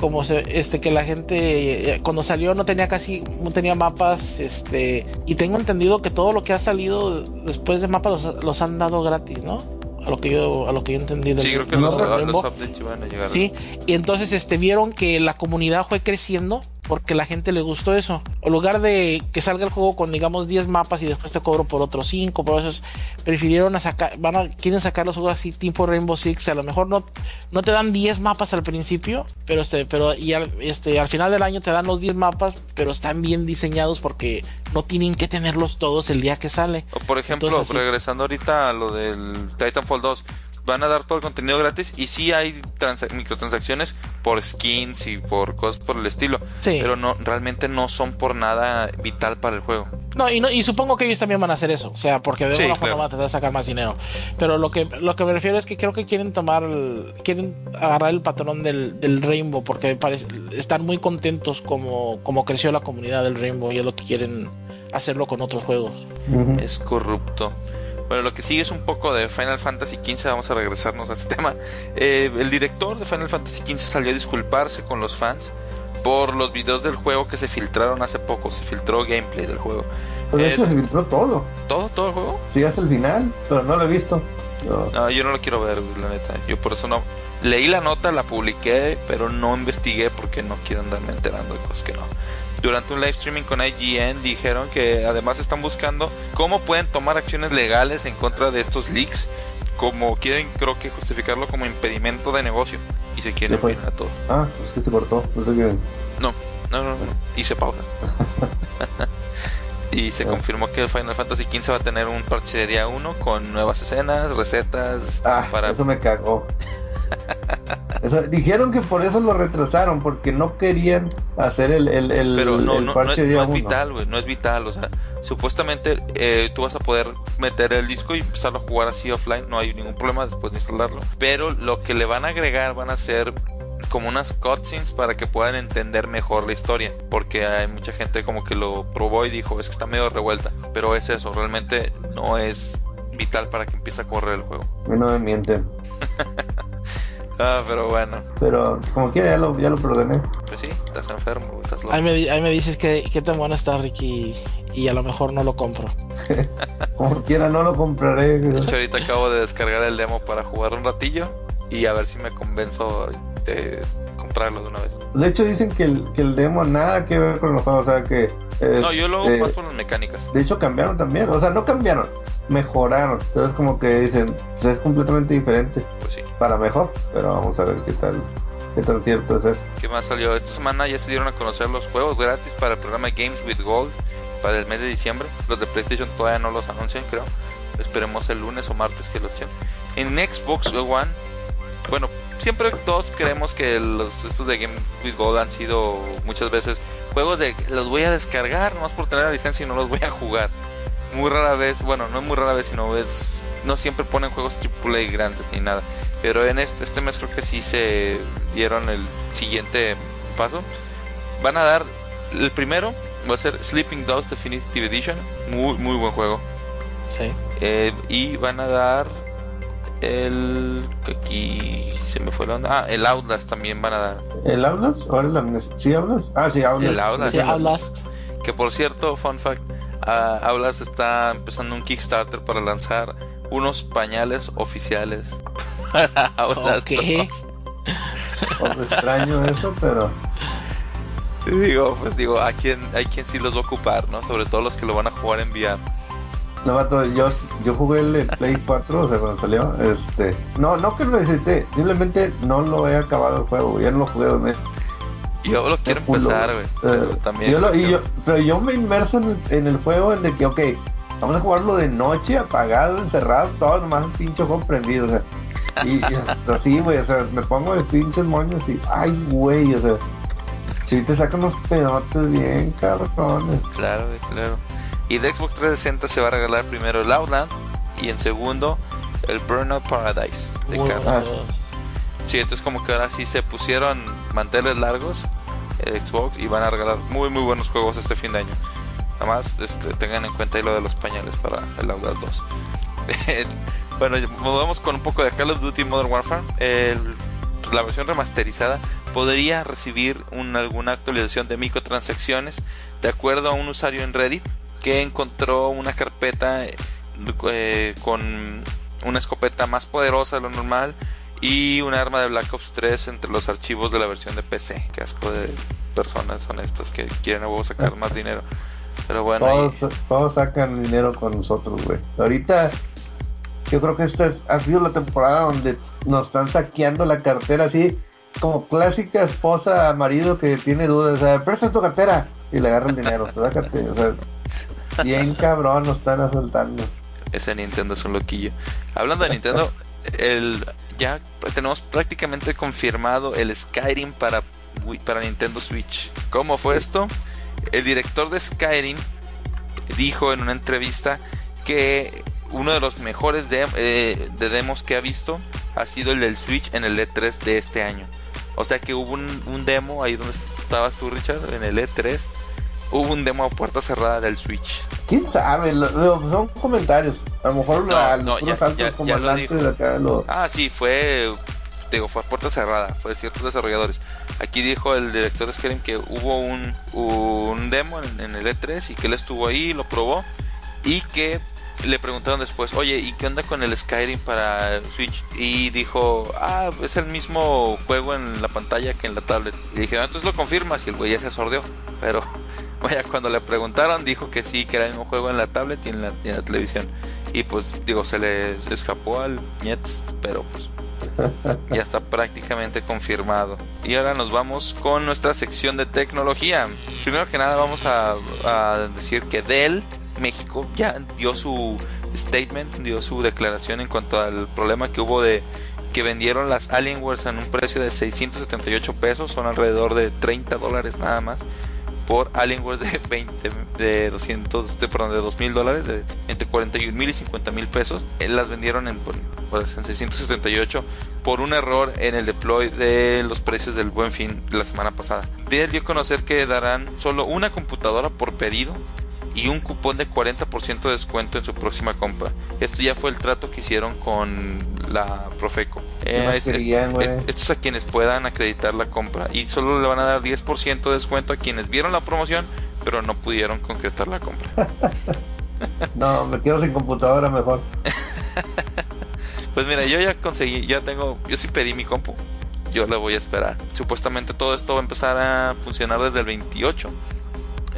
como se, este que la gente eh, cuando salió no tenía casi no tenía mapas este y tengo entendido que todo lo que ha salido después de mapas los, los han dado gratis no a lo que yo a lo que yo entendí Sí, creo que los, los updates iban a llegar. Sí, y entonces este vieron que la comunidad fue creciendo porque la gente le gustó eso. En lugar de que salga el juego con digamos 10 mapas y después te cobro por otros 5, por esos prefirieron a sacar van a quieren sacar los juegos así tipo Rainbow Six, a lo mejor no no te dan 10 mapas al principio, pero este pero y al, este al final del año te dan los 10 mapas, pero están bien diseñados porque no tienen que tenerlos todos el día que sale. O por ejemplo, Entonces, sí. regresando ahorita a lo del Titanfall 2, van a dar todo el contenido gratis y sí hay transa- microtransacciones por skins y por cosas por el estilo, Sí. pero no realmente no son por nada vital para el juego. No, y, no, y supongo que ellos también van a hacer eso, o sea, porque de Sí, alguna forma claro. van a tratar de sacar más dinero. Pero lo que lo que me refiero es que creo que quieren tomar, el- quieren agarrar el patrón del, del Rainbow, porque parece, están muy contentos como, como creció la comunidad del Rainbow y es lo que quieren hacerlo con otros juegos. Es corrupto. Bueno, lo que sigue es un poco de Final Fantasy XV. Vamos a regresarnos a este tema. Eh, el director de Final Fantasy XV salió a disculparse con los fans por los videos del juego que se filtraron hace poco. Se filtró gameplay del juego. Pero de Eh, hecho se filtró todo. ¿Todo? ¿Todo el juego? Sí, hasta el final, pero no lo he visto. No. No, yo no lo quiero ver, la neta. Yo por eso no. Leí la nota, la publiqué, pero no investigué porque no quiero andarme enterando de cosas que no. Durante un live streaming con IGN dijeron que además están buscando cómo pueden tomar acciones legales en contra de estos leaks, como quieren creo que justificarlo como impedimento de negocio y se quieren ¿Qué fue? eliminar todo. Ah, pues que se cortó. No sé qué. No, no, no, no. Hice pausa. y se confirmó que Final Fantasy XV va a tener un parche de día 1 con nuevas escenas, recetas Ah, para eso me cagó. Eso- dijeron que por eso lo retrasaron, porque no querían hacer el, el, el, Pero no, el no, no parche es, no vital, güey, no es vital, o sea, supuestamente eh, tú vas a poder meter el disco y empezarlo a jugar así offline, no hay ningún problema después de instalarlo, pero lo que le van a agregar van a ser como unas cutscenes para que puedan entender mejor la historia, porque hay mucha gente como que lo probó y dijo, es que está medio revuelta, pero es eso, realmente no es vital para que empiece a correr el juego. A mí No me mienten. Ah, pero bueno, Pero como quiera, ya lo, ya lo perdoné. pues sí, estás enfermo, estás loco. Ahí me, ahí me dices que qué tan bueno está Ricky y a lo mejor no lo compro. Como quiera, no lo compraré. De hecho, ahorita acabo de descargar el demo para jugar un ratillo y a ver si me convenzo de de una vez. De hecho, dicen que el, que el demo nada que ver con el juego. O sea, que. es, No, yo lo hago eh, más por las mecánicas. De hecho, cambiaron también. O sea, no cambiaron, mejoraron. Entonces, como que dicen, pues, es completamente diferente. Pues sí. Para mejor. Pero vamos a ver qué tal. Qué tan cierto es eso. ¿Qué más salió? Esta semana ya se dieron a conocer los juegos gratis para el programa Games with Gold para el mes de diciembre. Los de PlayStation todavía no los anuncian, creo. esperemos el lunes o martes que lo echen. En Xbox One, bueno, siempre todos creemos que los estos de Game with Gold han sido muchas veces juegos de los voy a descargar nomás por tener la licencia y no los voy a jugar. Muy rara vez, bueno, no muy rara vez, sino es no siempre ponen juegos AAA grandes ni nada. Pero en este, este mes creo que sí se dieron el siguiente paso. Van a dar el primero, va a ser Sleeping Dogs Definitive Edition. Muy, muy buen juego. Sí. Eh, y van a dar el. que Aquí se me fue la onda. Ah, el Outlast también van a dar. ¿El Outlast? ¿Ahora la? ¿Sí, Outlast? Ah, sí, Outlast. El Outlast. Sí, Outlast. Que por cierto, fun fact: ah, Outlast está empezando un Kickstarter para lanzar unos pañales oficiales para Outlast Ok. 2. Pues, extraño eso, pero... Digo, pues digo, a quien, hay quien sí los va a ocupar, ¿no? Sobre todo los que lo van a jugar en VR. No, vato, yo, yo jugué el Play 4, o sea, cuando salió, este... No, no que lo necesité, simplemente no lo he acabado el juego, ya no lo jugué dos meses. Yo lo quiero empezar, güey. Pero Eh, también. yo lo- y yo- pero yo me inmerso en el, en el juego en el que, ok, vamos a jugarlo de noche, apagado, encerrado, todo nomás un pinche juego prendido, o sea. Y, y pero sí, güey, o sea, me pongo de pinches moños y, ay, güey, o sea, sí te sacan unos pedotes bien cabrones. Claro, güey, claro. Y de Xbox 360 se va a regalar primero el Outland y en segundo el Burnout Paradise de. Ah. buenos. Sí, entonces como que ahora sí se pusieron manteles largos eh, Xbox y van a regalar muy muy buenos juegos este fin de año. Nada más este, tengan en cuenta ahí lo de los pañales para el Outlast 2. bueno, vamos con un poco de Call of Duty Modern Warfare. El- la versión remasterizada podría recibir un- alguna actualización de microtransacciones de acuerdo a un usuario en Reddit que encontró una carpeta eh, con una escopeta más poderosa de lo normal y un arma de Black Ops 3 entre los archivos de la versión de PC. Qué asco de personas honestas que quieren a sacar más dinero. Pero bueno, Todos, todos sacan dinero con nosotros, güey. Ahorita, yo creo que esta es- ha sido la temporada donde nos están saqueando la cartera así, como clásica esposa, marido que tiene dudas. O sea, presta tu cartera y le agarra el dinero. o sea, bien cabrón nos están asaltando. ese Nintendo es un loquillo. Hablando de Nintendo, el ya tenemos prácticamente confirmado el Skyrim para para Nintendo Switch. ¿Cómo fue esto? El director de Skyrim dijo en una entrevista que uno de los mejores de, eh, de demos que ha visto ha sido el del Switch en el E3 de este año. O sea que hubo un, un demo ahí donde estabas tú, Richard, en el E3. Hubo un demo a puerta cerrada del Switch. ¿Quién sabe? Lo- lo- son comentarios. A lo mejor No, la- no, ya- altos ya- lo de acá lo... Ah, sí, fue. Digo, fue a puerta cerrada, fue ciertos desarrolladores. Aquí dijo el director de Skyrim que hubo un, un demo en, en el E3 y que él estuvo ahí, lo probó y que le preguntaron después, oye, ¿y qué onda con el Skyrim para Switch? Y dijo, ah, es el mismo juego en la pantalla que en la tablet. Y dije, "Ah, entonces lo confirmas y el güey ya se sordió. Pero, vaya, cuando le preguntaron, dijo que sí, que era el mismo juego en la tablet y en la, y en la televisión. Y pues, digo, se le escapó al Nietz, pero pues ya está prácticamente confirmado. Y ahora nos vamos con nuestra sección de tecnología. Primero que nada vamos a, a decir que Dell México ya dio su statement, dio su declaración en cuanto al problema que hubo de que vendieron las Alienwares en un precio de 678 pesos, son alrededor de 30 dólares nada más por Alienware de 20 de 200 de, perdón, de 2000 dólares de entre 41 mil y 50 mil pesos. Eh, las vendieron en, pues, en 678 por un error en el deploy de los precios del buen fin de la semana pasada. Dell dio a conocer que darán solo una computadora por pedido y un cupón de 40% de descuento en su próxima compra. Esto ya fue el trato que hicieron con la Profeco. ¿Qué más es- es- querían, güey? es- esto es a quienes puedan acreditar la compra y solo le van a dar 10% de descuento a quienes vieron la promoción pero no pudieron concretar la compra. No, me quedo sin computadora mejor. Pues mira, yo ya conseguí, ya tengo, yo sí pedí mi compu. Yo la voy a esperar. Supuestamente todo esto va a empezar a funcionar desde el 28.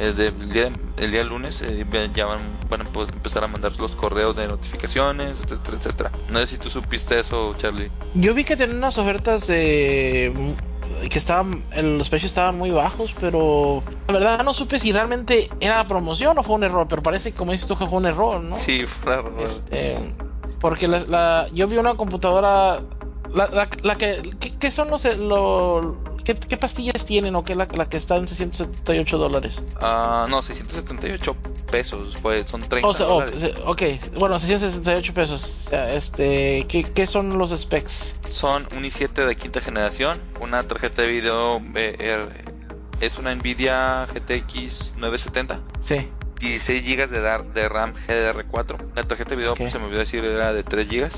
Desde el día, el día lunes eh, ya van, van a empezar a mandar los correos de notificaciones, etcétera, etcétera. No sé si tú supiste eso, Charlie. Yo vi que tenían unas ofertas de que estaban, los precios estaban muy bajos, pero la verdad no supe si realmente era promoción o fue un error, pero parece que como dices tú que fue un error, ¿no? Sí, fue raro. Este, porque la, la- yo vi una computadora, la, la, la que, ¿qué, qué son los, lo, qué, qué pastillas tienen o qué la, la que está en 678 dólares? Ah, no, 678 pesos, fue, son 30 O sea, oh, dólares. se- ok, bueno, 668 pesos. Este, ¿qué, ¿qué son los specs? Son un i7 de quinta generación, una tarjeta de video eh, er- es una Nvidia GTX 970, Sí. 16 GB de, RAM GDR4. La tarjeta de video, pues, se me olvidó decir, era de 3 GB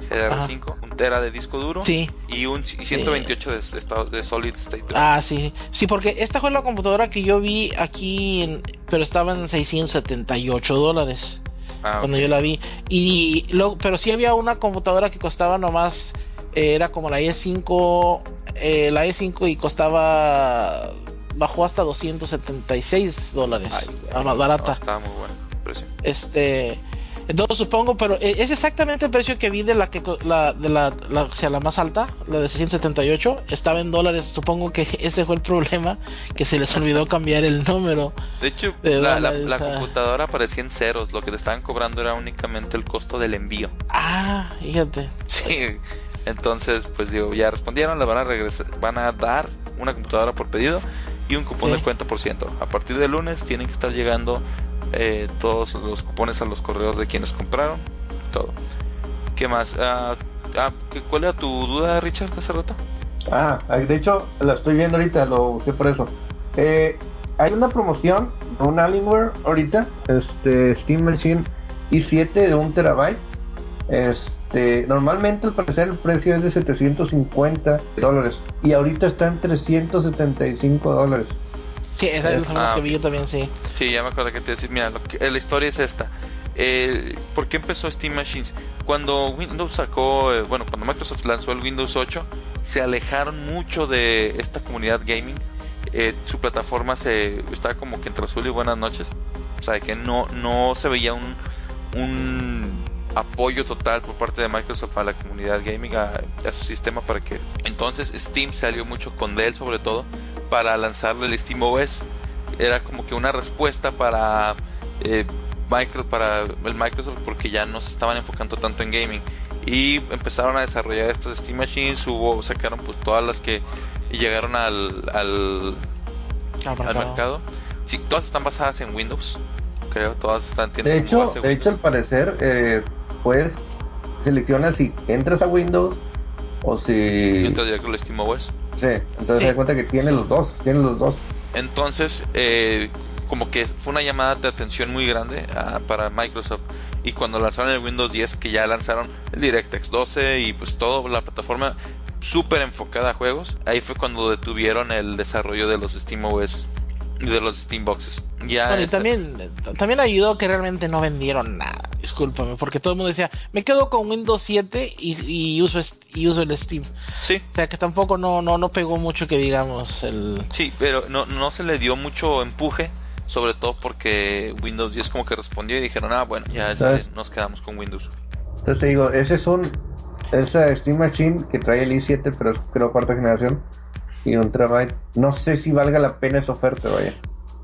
GDR5, un tera de disco duro Sí. y un y 128 de, estado- de solid state. Ah, sí. Sí, porque esta fue la computadora que yo vi aquí, en- pero estaba en 678 dólares Ah, cuando ok. yo la vi. Y luego, pero sí había una computadora que costaba nomás, eh, era como la E5, eh, la E5 y costaba, bajó hasta 276 dólares. Ay, la más No, barata. estaba muy bueno precio. Este, entonces supongo, pero eh, es exactamente el precio que vi de la que la de la, la- o sea, la más alta, la de 678, estaba en dólares. Supongo que ese fue el problema, que se les olvidó cambiar el número. De hecho, De la, la- dólares, la computadora aparecía en ceros. Lo que te estaban cobrando era únicamente el costo del envío. Ah, fíjate. Sí. Entonces, pues digo, ya respondieron, le van a regresar, van a dar una computadora por pedido y un cupón Sí. de cuenta por ciento. A partir de lunes tienen que estar llegando eh, todos los cupones a los correos de quienes compraron. Todo. ¿Qué más? Ah, ah, ¿qué- ¿Cuál era tu duda, Richard, hace rato? Ah, de hecho, la estoy viendo ahorita, lo busqué por eso. Eh, hay una promoción un Alienware ahorita, este Steam Machine i7 de un terabyte. Este, normalmente al parecer el precio es de 750 dólares y ahorita está en 375 dólares. Sí, esa es la Ah, que vi yo también, sí. Sí, ya me acuerdo que te decía. Mira, lo que- eh, la historia es esta. Eh, ¿Por qué empezó Steam Machines? Cuando Windows sacó, eh, bueno, cuando Microsoft lanzó el Windows 8, se alejaron mucho de esta comunidad gaming. Eh, su plataforma se estaba como que entre azul y buenas noches. O sea, que no, no se veía un, un apoyo total por parte de Microsoft a la comunidad gaming, a, a su sistema para que... Entonces Steam salió mucho con Dell sobre todo para lanzarle el Steam OS. Era como que una respuesta para, eh, micro, para el Microsoft porque ya no se estaban enfocando tanto en gaming. Y empezaron a desarrollar estas Steam Machines, hubo, sacaron pues todas las que llegaron al, al, Al al mercado. Sí, todas están basadas en Windows. Creo, todas están tienen De hecho, de hecho al parecer, eh, pues selecciona si entras a Windows o si... Y entonces directo el Steam OS. Sí, entonces Sí. se da cuenta que tiene los dos, tiene los dos. Entonces, eh, como que fue una llamada de atención muy grande ah, para Microsoft. Y cuando lanzaron el Windows 10, que ya lanzaron el DirectX 12 y pues toda la plataforma súper enfocada a juegos, ahí fue cuando detuvieron el desarrollo de los Steam OS y de los Steam Boxes. Ya Bueno, y esta- también, también ayudó que realmente no vendieron nada, discúlpame, porque todo el mundo decía, me quedo con Windows 7 y, y uso, y uso el Steam. Sí, O sea que tampoco no, no, no pegó mucho que digamos el... sí, pero no, no se le dio mucho empuje. Sobre todo porque Windows 10 como que respondió y dijeron, ah, bueno, ya este, nos quedamos con Windows. Entonces te digo, ese es un... Esa Steam Machine que trae el i7, pero es creo cuarta generación. Y un terabyte. No sé si valga la pena esa oferta, vaya.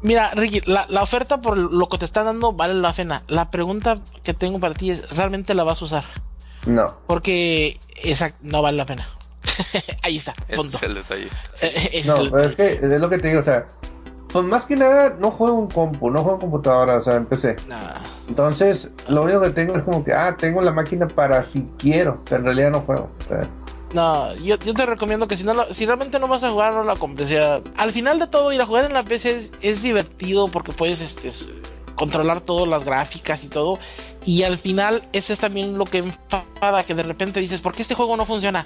Mira, Ricky, la, la oferta por lo que te están dando vale la pena. La pregunta que tengo para ti es, ¿realmente la vas a usar? No. Porque esa no vale la pena. Ahí está, Ese punto. es el detalle. No, el- pero es que es lo que te digo, o sea, pues más que nada no juego en compu, no juego en computadora, o sea, empecé. Nah. Entonces, lo único que tengo es como que, ah, tengo la máquina para si quiero, pero en realidad no juego. O sea, No, yo, yo te recomiendo que si no la- si realmente no vas a jugar, no la compres. O sea, al final de todo, ir a jugar en la PC es, es divertido porque puedes este, controlar todas las gráficas y todo. Y al final, eso es también lo que enfada, que de repente dices, ¿por qué este juego no funciona?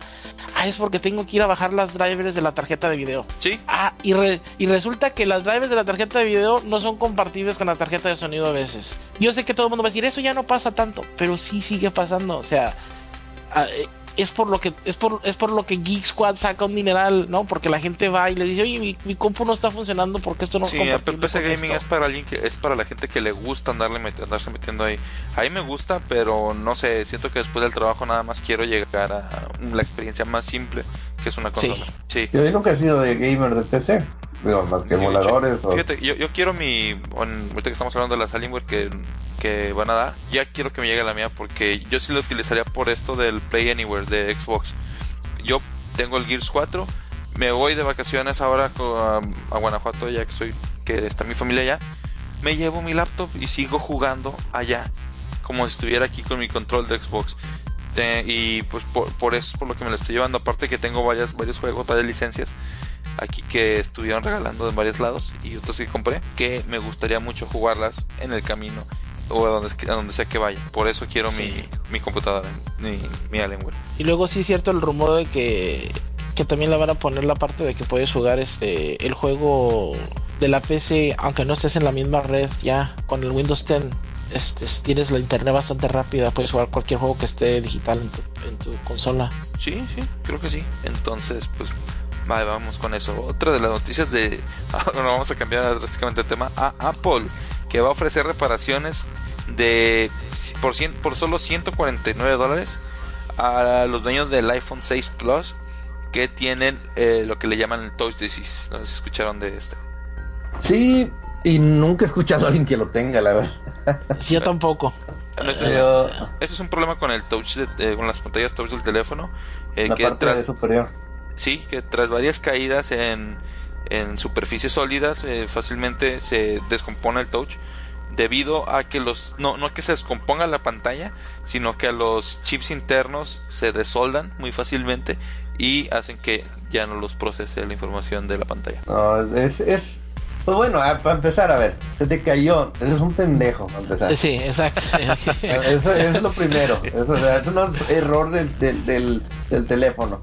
Ah, es porque tengo que ir a bajar las drivers de la tarjeta de video. Sí, Ah, y, re- y resulta que las drivers de la tarjeta de video no son compatibles con la tarjeta de sonido a veces. Yo sé que todo el mundo va a decir, eso ya no pasa tanto, pero sí sigue pasando. O sea, ah, eh, es por lo que es por, es por lo que Geek Squad saca un dineral, ¿no? Porque la gente va y le dice, oye, mi, mi compu no está funcionando porque esto no es Sí, compatible PC Gaming esto". es para alguien que es para la gente que le gusta andarle met- andarse metiendo ahí. A mí me gusta, pero no sé, siento que después del trabajo nada más quiero llegar a la experiencia más simple que es una Sí. consola. Sí. Yo nunca he sido de gamer de PC. Digo, más que Yo- emuladores o... Fíjate, yo, yo quiero mi. ahorita que estamos hablando de las Alienware que, que van a dar, ya quiero que me llegue la mía porque yo sí lo utilizaría por esto del Play Anywhere de Xbox. Yo tengo el Gears 4, me voy de vacaciones ahora a, a Guanajuato, ya que soy que está mi familia allá. Me llevo mi laptop y sigo jugando allá, como si estuviera aquí con mi control de Xbox. Te- y pues por, por eso es por lo que me lo estoy llevando. Aparte que tengo varias, varios juegos, varias licencias aquí que estuvieron regalando en varios lados y otras que compré que me gustaría mucho jugarlas en el camino o a donde, a donde sea que vaya. Por eso quiero Sí. mi, mi computadora, mi, mi Alienware. Y luego sí es cierto el rumor de que, que también le van a poner la parte de que puedes jugar este el juego de la PC, aunque no estés en la misma red ya con el Windows 10. Este, tienes la internet bastante rápida, puedes jugar cualquier juego que esté digital en tu, en tu consola. Sí, sí, creo que sí. Entonces, pues vale, vamos con eso. Otra de las noticias de... Ahora vamos a cambiar drásticamente de tema a Apple, que va a ofrecer reparaciones de por, cien- por solo 149 dólares a los dueños del iPhone 6 Plus que tienen eh, lo que le llaman el Touch Disease. No sé si escucharon de este. Sí, y nunca he escuchado a alguien que lo tenga, la verdad. Sí, yo tampoco. No, este es- un problema con el touch, de- eh, con las pantallas touch del teléfono. eh, la que parte tras- superior. Sí, que tras varias caídas en, en superficies sólidas eh, fácilmente se descompone el touch debido a que los no no que se descomponga la pantalla, sino que los chips internos se desoldan muy fácilmente y hacen que ya no los procese la información de la pantalla. No, es, es... Pues bueno, a- para empezar, a ver, se te cayó. Eres un pendejo, para empezar. Sí, exacto. Eso, eso es lo primero. Eso, es error del, del, del, del teléfono.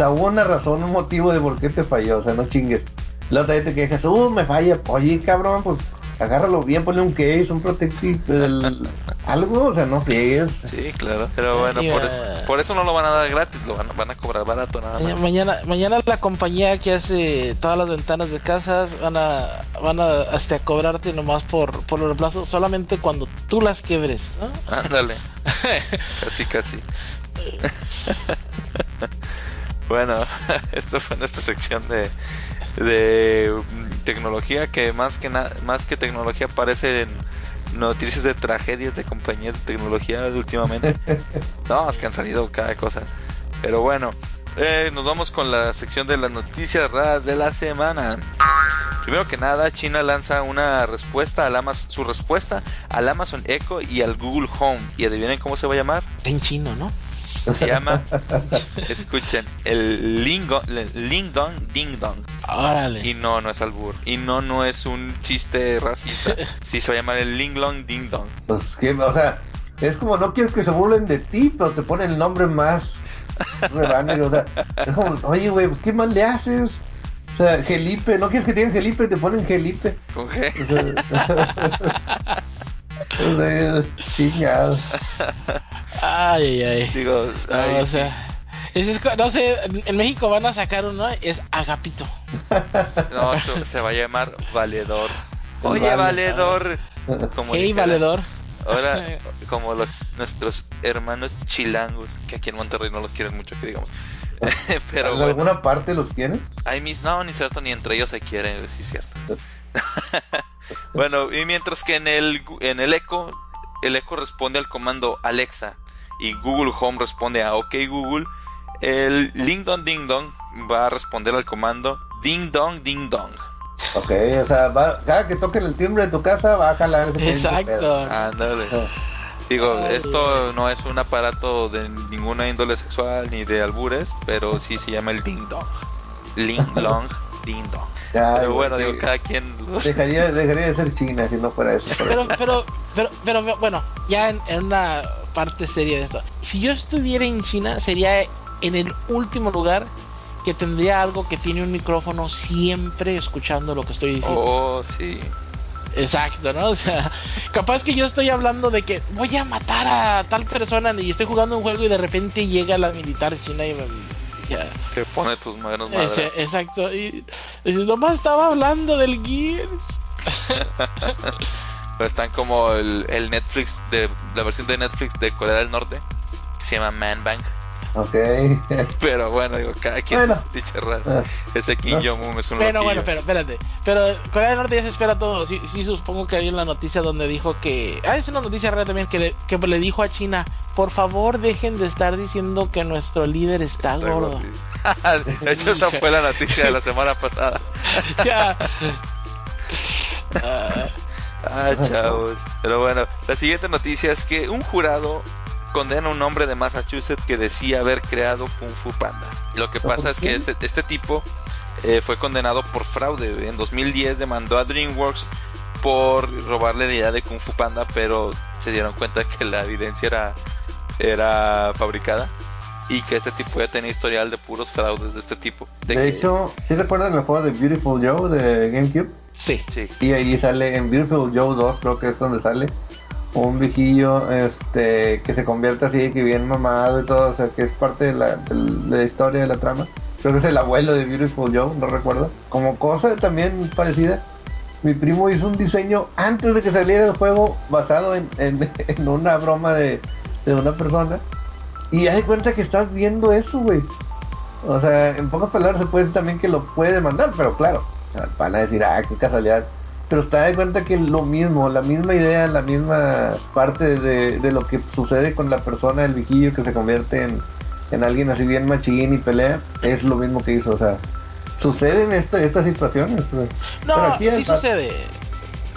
Sea, hubo una razón, un motivo de por qué te falló. O sea, no chingues. La otra vez te quejas, uh, me falla. Oye, cabrón, pues agárralo bien, ponle un case, un protective, el- algo. O sea, no friegues. Sí, claro. Pero bueno, por eso, por eso no lo van a dar gratis, lo van, a- van a cobrar barato nada Maña- más. Mañana, mañana la compañía que hace todas las ventanas de casas van a van a hasta cobrarte nomás por, por los reemplazos solamente cuando tú las quiebres, ¿no? Ándale. Casi, casi. bueno, esto fue nuestra sección de, de mm, tecnología que más que na- más que tecnología parece en noticias de tragedias de compañías de tecnología últimamente. No, es que han salido cada cosa. Pero bueno, eh, nos vamos con la sección de las noticias raras de la semana. Primero que nada, China lanza una respuesta al Amazon, su respuesta al Amazon Echo y al Google Home. Y adivinen cómo se va a llamar. Está en chino, ¿no? Se llama, escuchen, el Lingo, el Ling Dong Ding Dong. Órale. Y no, no es albur. Y no, no es un chiste racista. Sí, se va a llamar el Ling Long Ding Dong. Pues que, o sea, es como no quieres que se burlen de ti, pero te ponen el nombre más rebane, o sea, es como, oye, güey, pues, ¿qué más le haces? O sea, Gelipe, no quieres que te digan Gelipe, te ponen Gelipe. ¿Con qué? Chingado. Ay, ay, ay. Digo, No, ay, o sea, ese es no sé, en- México van a sacar uno, es Agapito. no, eso se va a llamar Valedor. Oye, vale. Valedor. Como Hey, dijera- valedor. Ahora, como los nuestros hermanos chilangos, que aquí en Monterrey no los quieren mucho, que digamos. Pero ¿En bueno, alguna parte los quieren? hay mis, no, ni cierto, ni entre ellos se quieren, sí es cierto. bueno, y mientras que en el, en el Echo, el Echo responde al comando Alexa y Google Home responde a OK Google, el Ding Dong Ding Dong va a responder al comando Ding Dong Ding Dong. Ok, o sea, va- cada que toquen el timbre de tu casa va a jalar ese. Exacto. Ándale. Ah. Digo, Ay. esto no es un aparato de ninguna índole sexual ni de albures, pero sí se llama el ding dong. Ling long ding dong. Ya, Pero bueno, digo, cada quien. lo- Dejaría, dejaría de ser China si no fuera eso. Pero, pero, pero, pero, bueno, ya en, en una parte seria de esto. Si yo estuviera en China, sería en el último lugar que tendría algo que tiene un micrófono siempre escuchando lo que estoy diciendo. Oh, sí. Exacto, ¿no? O sea, capaz que yo estoy hablando de que voy a matar a tal persona y estoy jugando un juego y de repente llega la militar china y me... ya. Que pone tus manos Ese- madres. exacto. Y, y nomás estaba hablando del Gears. Pero están como el, el Netflix, de la versión de Netflix de Corea del Norte, que se llama Man Bank. Ok. Pero bueno, digo, cada quien Bueno. raro. Ah. Ese Kim Ah. Jong-un es un Bueno, loquillo. bueno, pero espérate. Pero Corea del Norte ya se espera todo. Sí, sí supongo que hay una noticia donde dijo que... Ah, es una noticia rara también que le, que le dijo a China, por favor dejen de estar diciendo que nuestro líder está Está gordo. gordo. De hecho, esa fue la noticia de la semana pasada. ya. Ah, chavos. Pero bueno, la siguiente noticia es que un jurado condena a un hombre de Massachusetts que decía haber creado Kung Fu Panda. Lo que pasa es que este, este tipo eh, fue condenado por fraude. En 2010 demandó a DreamWorks por robarle la idea de Kung Fu Panda, pero se dieron cuenta que la evidencia era, era fabricada y que este tipo ya tenía historial de puros fraudes de este tipo. De que- hecho, ¿sí recuerdan el juego de Beautiful Joe de GameCube? Sí. sí. Y ahí sale en Beautiful Joe 2, creo que es donde sale un viejillo este que se convierte así, que bien mamado y todo, o sea, que es parte de la, de la historia de la trama. Creo que es el abuelo de Beautiful Joe, no recuerdo. Como cosa también parecida, mi primo hizo un diseño antes de que saliera el juego basado en, en- una broma de, de una persona. Y haz de cuenta que estás viendo eso, güey. O sea, en pocas palabras se puede decir también que lo puede demandar, pero claro, van a decir, ah, qué casualidad. Pero está de cuenta que lo mismo, la misma idea, la misma parte de, de lo que sucede con la persona, el viejillo que se convierte en, en alguien así bien machín y pelea, es lo mismo que hizo. O sea, suceden esta- estas situaciones. No, Pero aquí sí sucede.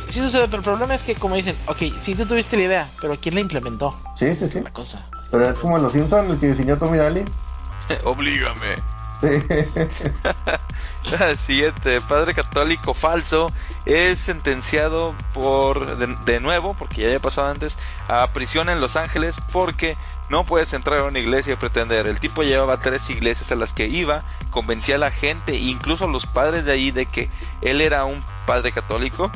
Sí sucede, pero el problema es que como dicen, ok, sí tú tuviste la idea, pero ¿quién la implementó? Sí, sí, sí. La cosa. Pero es como los Simpsons, el que diseñó Tommy Daly. Oblígame. Sí. Siguiente, padre católico falso es sentenciado por de, de nuevo, porque ya había pasado antes, a prisión en Los Ángeles porque no puedes entrar a una iglesia y pretender. El tipo llevaba tres iglesias a las que iba, convencía a la gente, incluso a los padres de ahí, de que él era un padre católico.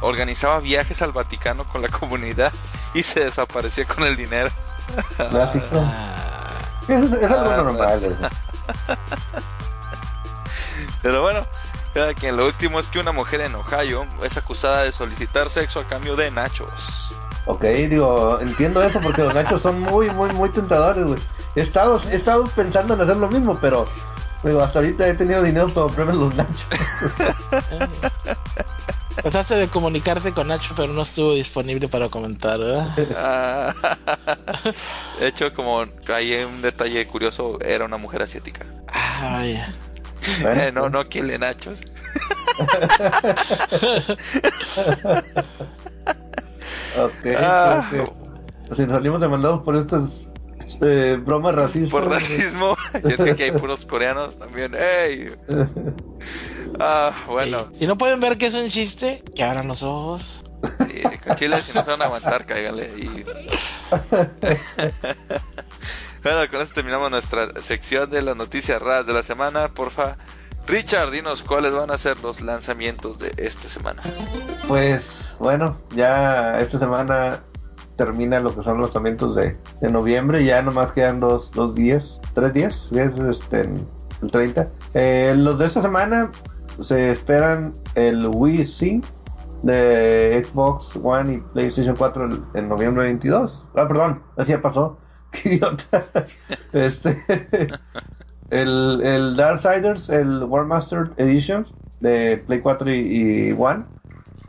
Organizaba viajes al Vaticano con la comunidad y se desaparecía con el dinero. Clásico. Ah, Es, es algo Ah, normal. Pero bueno, cada quien. Lo último es que una mujer en Ohio es acusada de solicitar sexo a cambio de nachos. Ok, digo, entiendo eso porque los nachos son muy, muy, muy tentadores, güey. He estado, he estado pensando en hacer lo mismo, pero digo, hasta ahorita he tenido dinero para comprarme los nachos. Trataste de comunicarte con Nacho, pero no estuvo disponible para comentar, ¿verdad? Ah, de hecho, como hay un detalle curioso, era una mujer asiática. Ah, vaya. Bueno, Eh, no, no quiere nachos. Ok, Ah. que si nos salimos demandados por estas eh, bromas racistas. Por racismo. y es que aquí hay puros coreanos también. ¡Ey! Ah, bueno. Si no pueden ver que es un chiste, que abran los ojos. Sí, con Chile, si no se van a aguantar, cáiganle. Y... bueno, con esto terminamos nuestra sección de las noticias raras de la semana. Porfa, Richard, dinos cuáles van a ser los lanzamientos de esta semana. Pues bueno, ya esta semana termina lo que son los lanzamientos de, de noviembre. Ya nomás quedan dos, dos días, tres días, este, el 30. Eh, los de esta semana se esperan el Wii Sync de Xbox One y PlayStation 4 el- en noviembre 22. Ah, perdón, así ya pasó. Idiota. este, el, el Darksiders, el War Master Edition de Play 4 y, One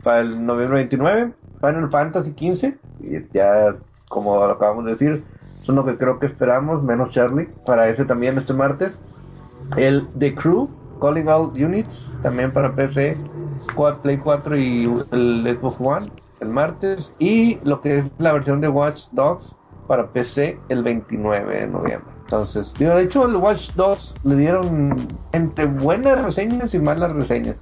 para el noviembre 29. Final Fantasy 15, y ya como lo acabamos de decir, es uno que creo que esperamos, menos Charlie, para ese también este martes. El The Crew, Calling All Units, también para PC, Play 4 y el Xbox One, el martes. Y lo que es la versión de Watch Dogs para PC el 29 de noviembre. Entonces, digo, de hecho, el Watch Dogs le dieron entre buenas reseñas y malas reseñas.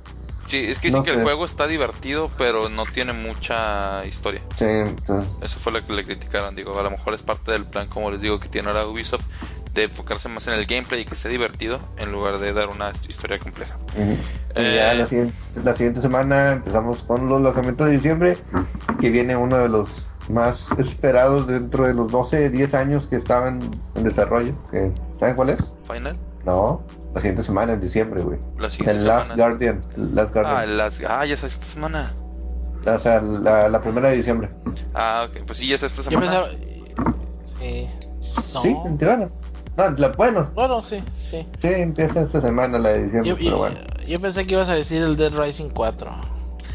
Sí, es que No sí que sé. el juego está divertido, pero no tiene mucha historia. Sí, entonces, Eso fue lo que le criticaron. Digo, a lo mejor es parte del plan, como les digo, que tiene ahora Ubisoft, de enfocarse más en el gameplay y que sea divertido, en lugar de dar una historia compleja. Ujú. Y Eh. ya la siguiente, la siguiente semana empezamos con los lanzamientos de diciembre, que viene uno de los más esperados dentro de los 12, 10 años que estaban en desarrollo. que- ¿Saben cuál es? Final, No, la siguiente semana, en diciembre, güey. la siguiente El Last semana. Guardian. El Last Guardian. Ah, ah, ya es esta semana. O sea, la, la primera de diciembre. Ah, ok, pues sí, ya es esta Yo semana. pensaba. Sí. No. Sí, en Tijuana. No, la- bueno, Bueno, sí, sí. sí, empieza esta semana la edición, Yo, pero yo- bueno. yo pensé que ibas a decir el Dead Rising 4.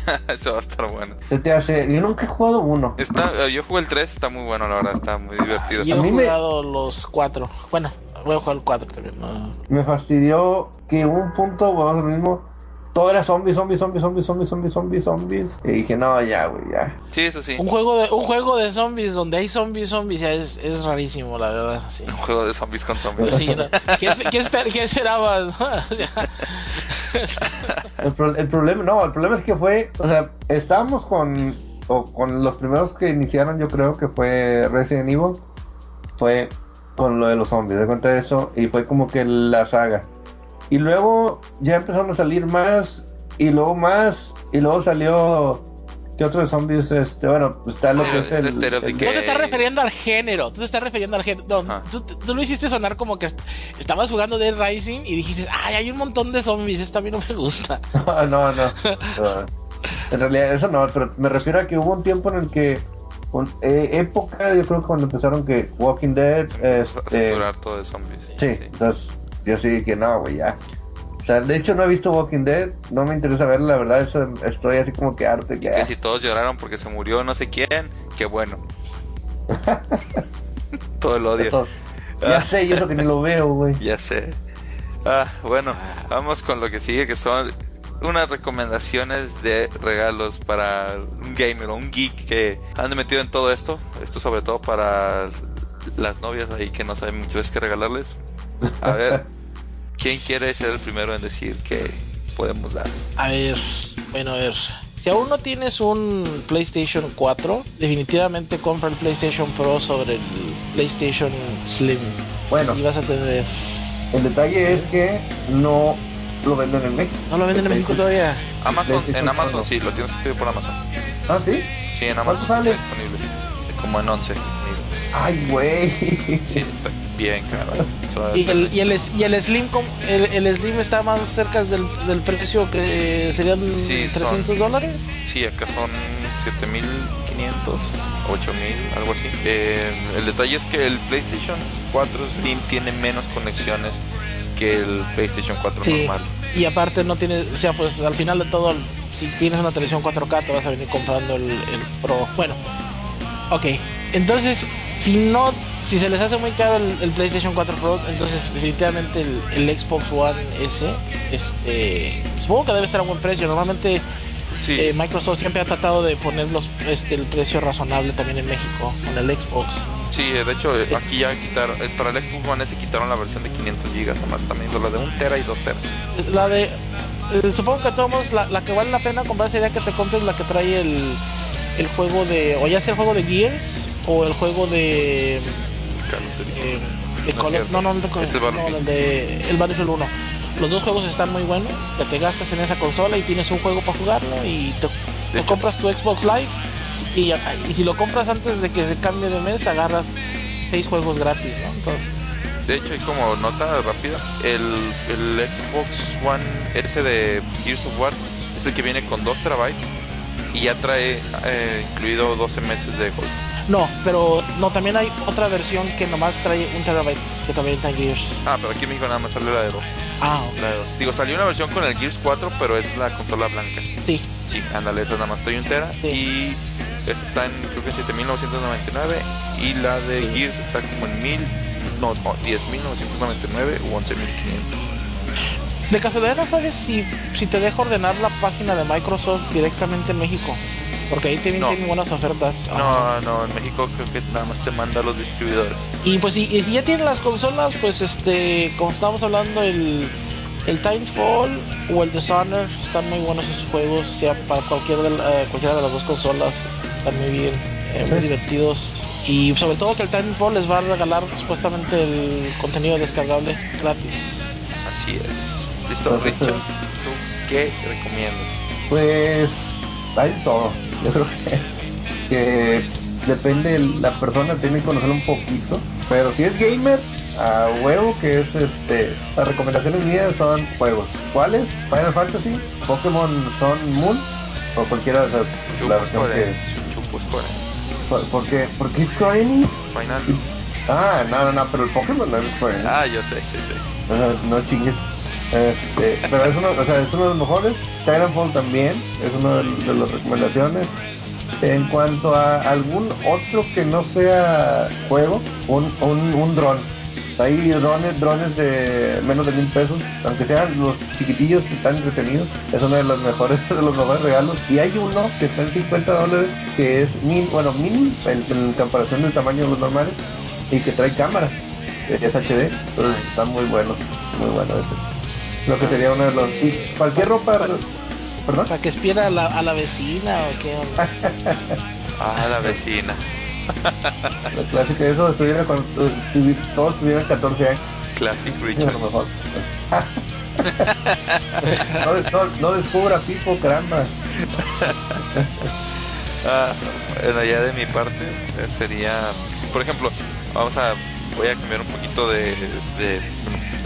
Eso va a estar bueno. ¿Qué te hace? Yo nunca he jugado uno. Está, eh, yo jugué el 3, está muy bueno, la verdad, está muy divertido. Yo A he me- jugado los 4. Bueno, voy a jugar el 4 también. ¿no? Me fastidió que hubo un punto, vamos al mismo, todo era zombies, zombies, zombies, zombies, zombies, zombies, zombies, zombies. Y dije, no, ya, güey, ya. Sí, eso sí. Un juego de un juego de zombies donde hay zombies, zombies, ya es, es rarísimo, la verdad. Sí. Un juego de zombies con zombies. Sí, ¿no? ¿Qué, qué esper- qué esperabas? O sea, El, pro- el problema, no, el problema es que fue, o sea, estábamos con, o con los primeros que iniciaron, yo creo que fue Resident Evil, fue con lo de los zombies, de cuenta de eso, y fue como que la saga. Y luego ya empezaron a salir más, y luego más, y luego salió, ¿qué otro de zombies? Este, bueno, pues está lo que es Este el... Tú te Decay. estás refiriendo al género. Tú te estás refiriendo al género. No, tú, tú lo hiciste sonar como que est- estabas jugando Dead Rising y dijiste, ay, hay un montón de zombies. Esto a mí no me gusta. No, no, no. En realidad eso no, pero me refiero a que hubo un tiempo en el que, un- eh, época, yo creo que cuando empezaron que Walking Dead, este, todo de zombies. sí, entonces yo sí dije, no, güey, ya. O sea, de hecho no he visto Walking Dead, no me interesa verla, la verdad, eso, estoy así como que harto y que, Que si todos lloraron porque se murió no sé quién, qué bueno. todo el odio. entonces, ya sé, y eso que ni lo veo, güey. Ya sé. Ah, bueno, vamos con lo que sigue, que son unas recomendaciones de regalos para un gamer o un geek que ande metido en todo esto. Esto sobre todo para las novias ahí que no saben mucho veces qué regalarles. A ver, ¿quién quiere ser el primero en decir que podemos dar? A ver, bueno, a ver. Si aún no tienes un PlayStation 4, definitivamente compra el PlayStation Pro sobre el PlayStation Slim. Bueno. Así vas a tener. El detalle es que no lo venden en México. ¿No lo venden en México todavía? Amazon, en Amazon sí, lo tienes que pedir por Amazon. Ah, ¿sí? Sí, en Amazon ¿Cuánto sí sale? está disponible. Como en 11. Ay, güey. Sí, está bien. Eso Y el, y el, es- y el Slim el, el Slim está más cerca del, del precio que serían Sí, son- 300 dólares. Sí, acá son 7500, 8000, algo así. Eh, el detalle es que el PlayStation 4 Slim tiene menos conexiones que el PlayStation 4 Sí. normal. Y aparte no tienes, o sea, pues al final de todo, si tienes una televisión 4K te vas a venir comprando el, el Pro. Bueno, ok. Entonces, si no, si se les hace muy caro el, el PlayStation 4 Pro, entonces definitivamente el, el Xbox One S, este, supongo que debe estar a buen precio. Normalmente Sí, eh, Microsoft siempre ha tratado de poner los, este, el precio razonable también en México con el Xbox. sí, de hecho, eh, aquí ya quitaron, eh, para el Xbox One S quitaron la versión de 500 GB, nomás también la de 1 tera y 2 teras. La de. eh, supongo que todos, la, la que vale la pena comprar sería que te compres la que trae el, el juego de. O ya sea el juego de Gears o el juego de. Eh, No no, no, no, Es el Battlefield. el de el Battlefield 1. Los dos juegos están muy buenos. Que te gastas en esa consola y tienes un juego para jugarlo y te, compras tu Xbox Live. Y, y si lo compras antes de que se cambie de mes, agarras seis juegos gratis, ¿no? Entonces. De hecho, hay como nota rápida, el, el Xbox One S de Gears of War es el que viene con 2 terabytes y ya trae eh, incluido 12 meses de Gold. No, pero no, también hay otra versión que nomás trae un terabyte que también está en Gears. Ah, pero aquí en México nada más sale la de 2. Ah, ok. La de 2. Digo, salió una versión con el Gears 4, pero es la consola blanca. Sí, Sí, ándale, esa nada más trae un tera. Sí. Y esta está en, creo que en 7999. Y la de Sí. Gears está como en 1000, no, no 10.999 u 11.500. De casualidad no sabes si, si te deja ordenar la página de Microsoft directamente en México. Porque ahí también No. tienen buenas ofertas. No, no, en México creo que nada más te manda a los distribuidores. Y pues si, y si ya tienen las consolas, pues este, como estábamos hablando, el, el Timefall o el Dishonor están muy buenos esos juegos, sea para cualquier de la- eh, cualquiera de las dos consolas, están muy bien, eh, muy divertidos. Y sobre todo que el Timefall les va a regalar supuestamente el contenido descargable gratis. Así es. Listo. Richard, ¿tú qué recomiendas? Pues hay todo. Yo creo que, que depende de la persona, tiene que conocerlo un poquito. Pero si es gamer, a huevo que es este. Las recomendaciones mías son juegos. ¿Cuáles? Final Fantasy, Pokémon Sun Moon o cualquiera de esas. La versión que. Enix. por- Porque, porque es Square Enix. Final. Ah, no, no, no, pero el Pokémon no es Square Enix. Ah, yo sé, sí, sí. No, no chingues. Este, pero es uno, o sea, es uno de los mejores. Titanfall también es uno de, las recomendaciones. En cuanto a algún otro que no sea juego, un, un, un dron. Hay drones, drones de menos de mil pesos, aunque sean los chiquitillos que están entretenidos, es uno de los mejores, de los mejores regalos. Y hay uno que está en 50 dólares, que es min, bueno, mini en, comparación del tamaño de los normales, y que trae cámara, es HD, entonces está muy bueno, muy bueno ese. Lo que sería uno de los. Y cualquier ropa. ¿Perdón? Para que espiera a la, a la vecina o qué onda. Ah, la vecina. La clásica eso estuviera cuando todos tuvieran 14 años. Classic A Richard. lo mejor. no, no, no descubra Fico, caramba. Ah, bueno, ya de mi parte eh, sería, por ejemplo, vamos a, voy a cambiar un poquito de, de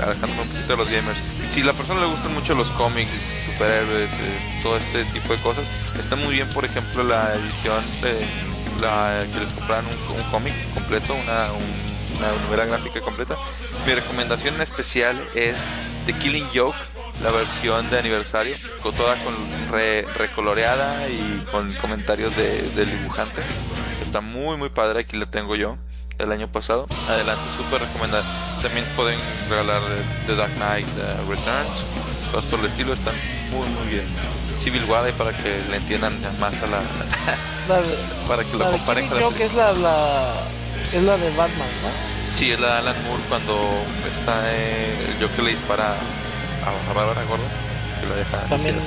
alejándome un poquito de los gamers. Si a la persona le gustan mucho los cómics, superhéroes, eh, todo este tipo de cosas, está muy bien, por ejemplo, la edición de la que les compraron un, cómic completo, una, un- novela gráfica completa. Mi recomendación en especial es The Killing Joke, la versión de aniversario, con toda recoloreada y con comentarios de, del dibujante. Está muy muy padre, aquí la tengo yo del año pasado. Adelante, súper recomendada. También pueden regalar The Dark Knight eh, Returns, cosas por el estilo, están muy muy bien. Civil War para que le entiendan más a la... La de, para que lo la comparen con la Joke es la, la, es la de Batman, ¿no? Sí, es la de Alan Moore cuando está eh, el Joker le dispara a, a Bárbara Gordon, que la deja También,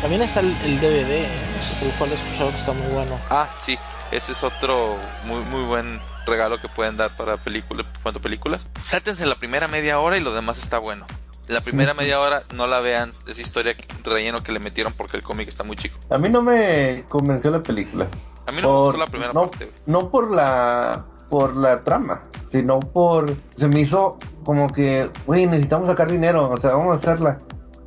también está el, el DVD, ¿eh? No sé, el cual he escuchado que está muy bueno. Ah, sí, ese es otro muy muy buen regalo que pueden dar para películas, cuanto películas. Sáltense la primera media hora y lo demás está bueno. La primera media hora no la vean, es historia relleno que le metieron porque el cómic está muy chico. A mí no me convenció la película. A mí no me gustó la primera no, parte. no por la por la trama, sino por se me hizo como que, güey, necesitamos sacar dinero, o sea, vamos a hacerla.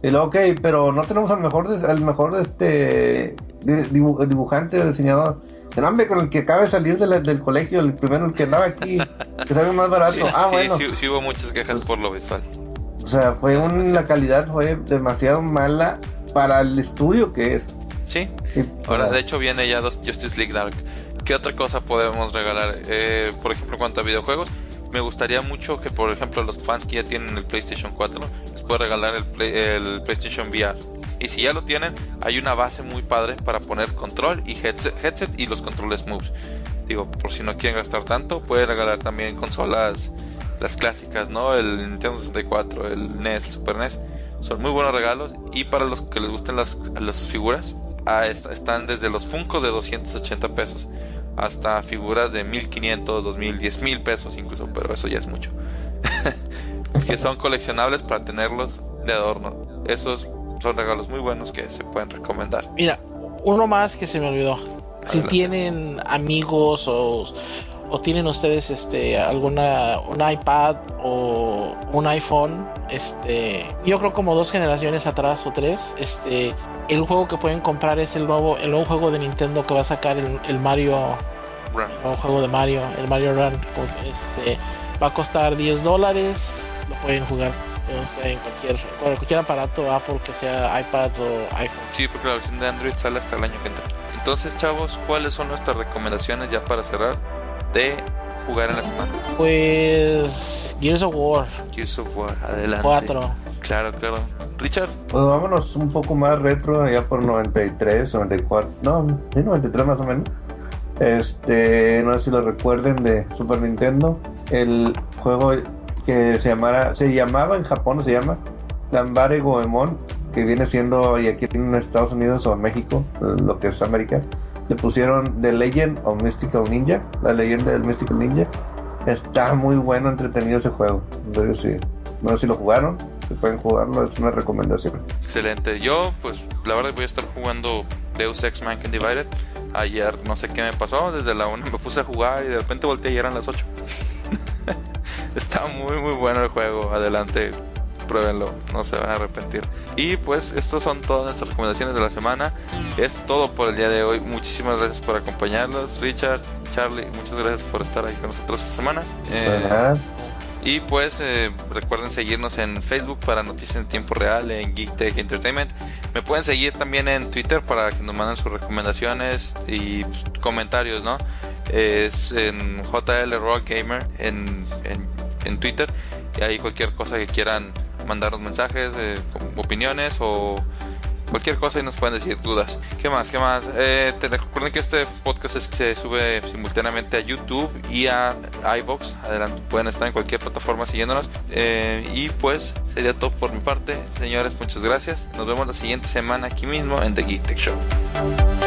Y luego, ok, pero no tenemos al mejor, al mejor este di- dibu- dibujante o diseñador. El hombre con el que acaba de salir de la- del colegio, el primero el que andaba aquí, que sale más barato. Sí, ah, sí, bueno. sí, sí hubo muchas quejas por lo visual. O sea, fue un, la calidad fue demasiado mala para el estudio que es. Sí, Ahora, de hecho, viene ya dos Justice League Dark. ¿Qué otra cosa podemos regalar? Eh, por ejemplo, en cuanto a videojuegos, me gustaría mucho que, por ejemplo, los fans que ya tienen el PlayStation 4 les pueda regalar el, Play- el PlayStation VR. Y si ya lo tienen, hay una base muy padre para poner control y headset, y los controles moves. Digo, por si no quieren gastar tanto, puede regalar también consolas, las clásicas, ¿no? El Nintendo 64, el NES, el Super NES. Son muy buenos regalos. Y para los que les gusten las, las figuras, ah, est- están desde los Funkos de 280 pesos hasta figuras de 1500, 2000, 10 mil pesos incluso, pero eso ya es mucho. que son coleccionables para tenerlos de adorno. Esos son regalos muy buenos que se pueden recomendar. Mira, uno más que se me olvidó. Si tienen amigos o, o tienen ustedes este alguna un iPad o un iPhone, este, yo creo como dos generaciones atrás o tres, este, el juego que pueden comprar es el nuevo el nuevo juego de Nintendo que va a sacar el, el Mario Run. el nuevo juego de Mario, el Mario Run, pues, este, va a costar 10 dólares, lo pueden jugar sea, en cualquier con cualquier aparato Apple que sea iPad o iPhone. Sí, porque la versión de Android sale hasta el año que entra. Entonces, chavos, ¿cuáles son nuestras recomendaciones ya para cerrar de jugar en la semana? Pues Gears of War Gears of War, adelante. 4. Claro, claro. Richard, Pues vámonos un poco más retro, allá por 93, 94, no, sí, 93 más o menos. Este, no sé si lo recuerden de Super Nintendo, el juego que se llamara, se llamaba en Japón, se llama Gambare Goemon, que viene siendo, y aquí en Estados Unidos o México, lo que es América, le pusieron The Legend of Mystical Ninja, la leyenda del Mystical Ninja. Está muy bueno, entretenido ese juego. Entonces, sí, no sé si lo jugaron, si pueden jugarlo, es una recomendación. excelente. Yo, pues, la verdad voy a estar jugando Deus Ex Mankind Divided. Ayer no sé qué me pasó, desde la 1 me puse a jugar y de repente volteé y eran las 8. Está muy, muy bueno el juego. Adelante, pruébenlo, no se van a arrepentir. Y pues estas son todas nuestras recomendaciones de la semana. Es todo por el día de hoy. Muchísimas gracias por acompañarnos, Richard, Charlie, muchas gracias por estar ahí con nosotros esta semana. Eh, y pues eh, recuerden seguirnos en Facebook para noticias en tiempo real, en Geek Tech Entertainment. Me pueden seguir también en Twitter para que nos manden sus recomendaciones y pues, comentarios, ¿no? Es en JL Rock Gamer en, en, Twitter. Y ahí cualquier cosa que quieran mandarnos mensajes, eh, opiniones o cualquier cosa y nos pueden decir dudas. ¿Qué más? ¿Qué más? Eh, te recuerden que este podcast se sube simultáneamente a YouTube y a iBox. Adelante, pueden estar en cualquier plataforma siguiéndonos. Eh, y pues sería todo por mi parte. Señores, muchas gracias. Nos vemos la siguiente semana aquí mismo en The Geek Tech Show.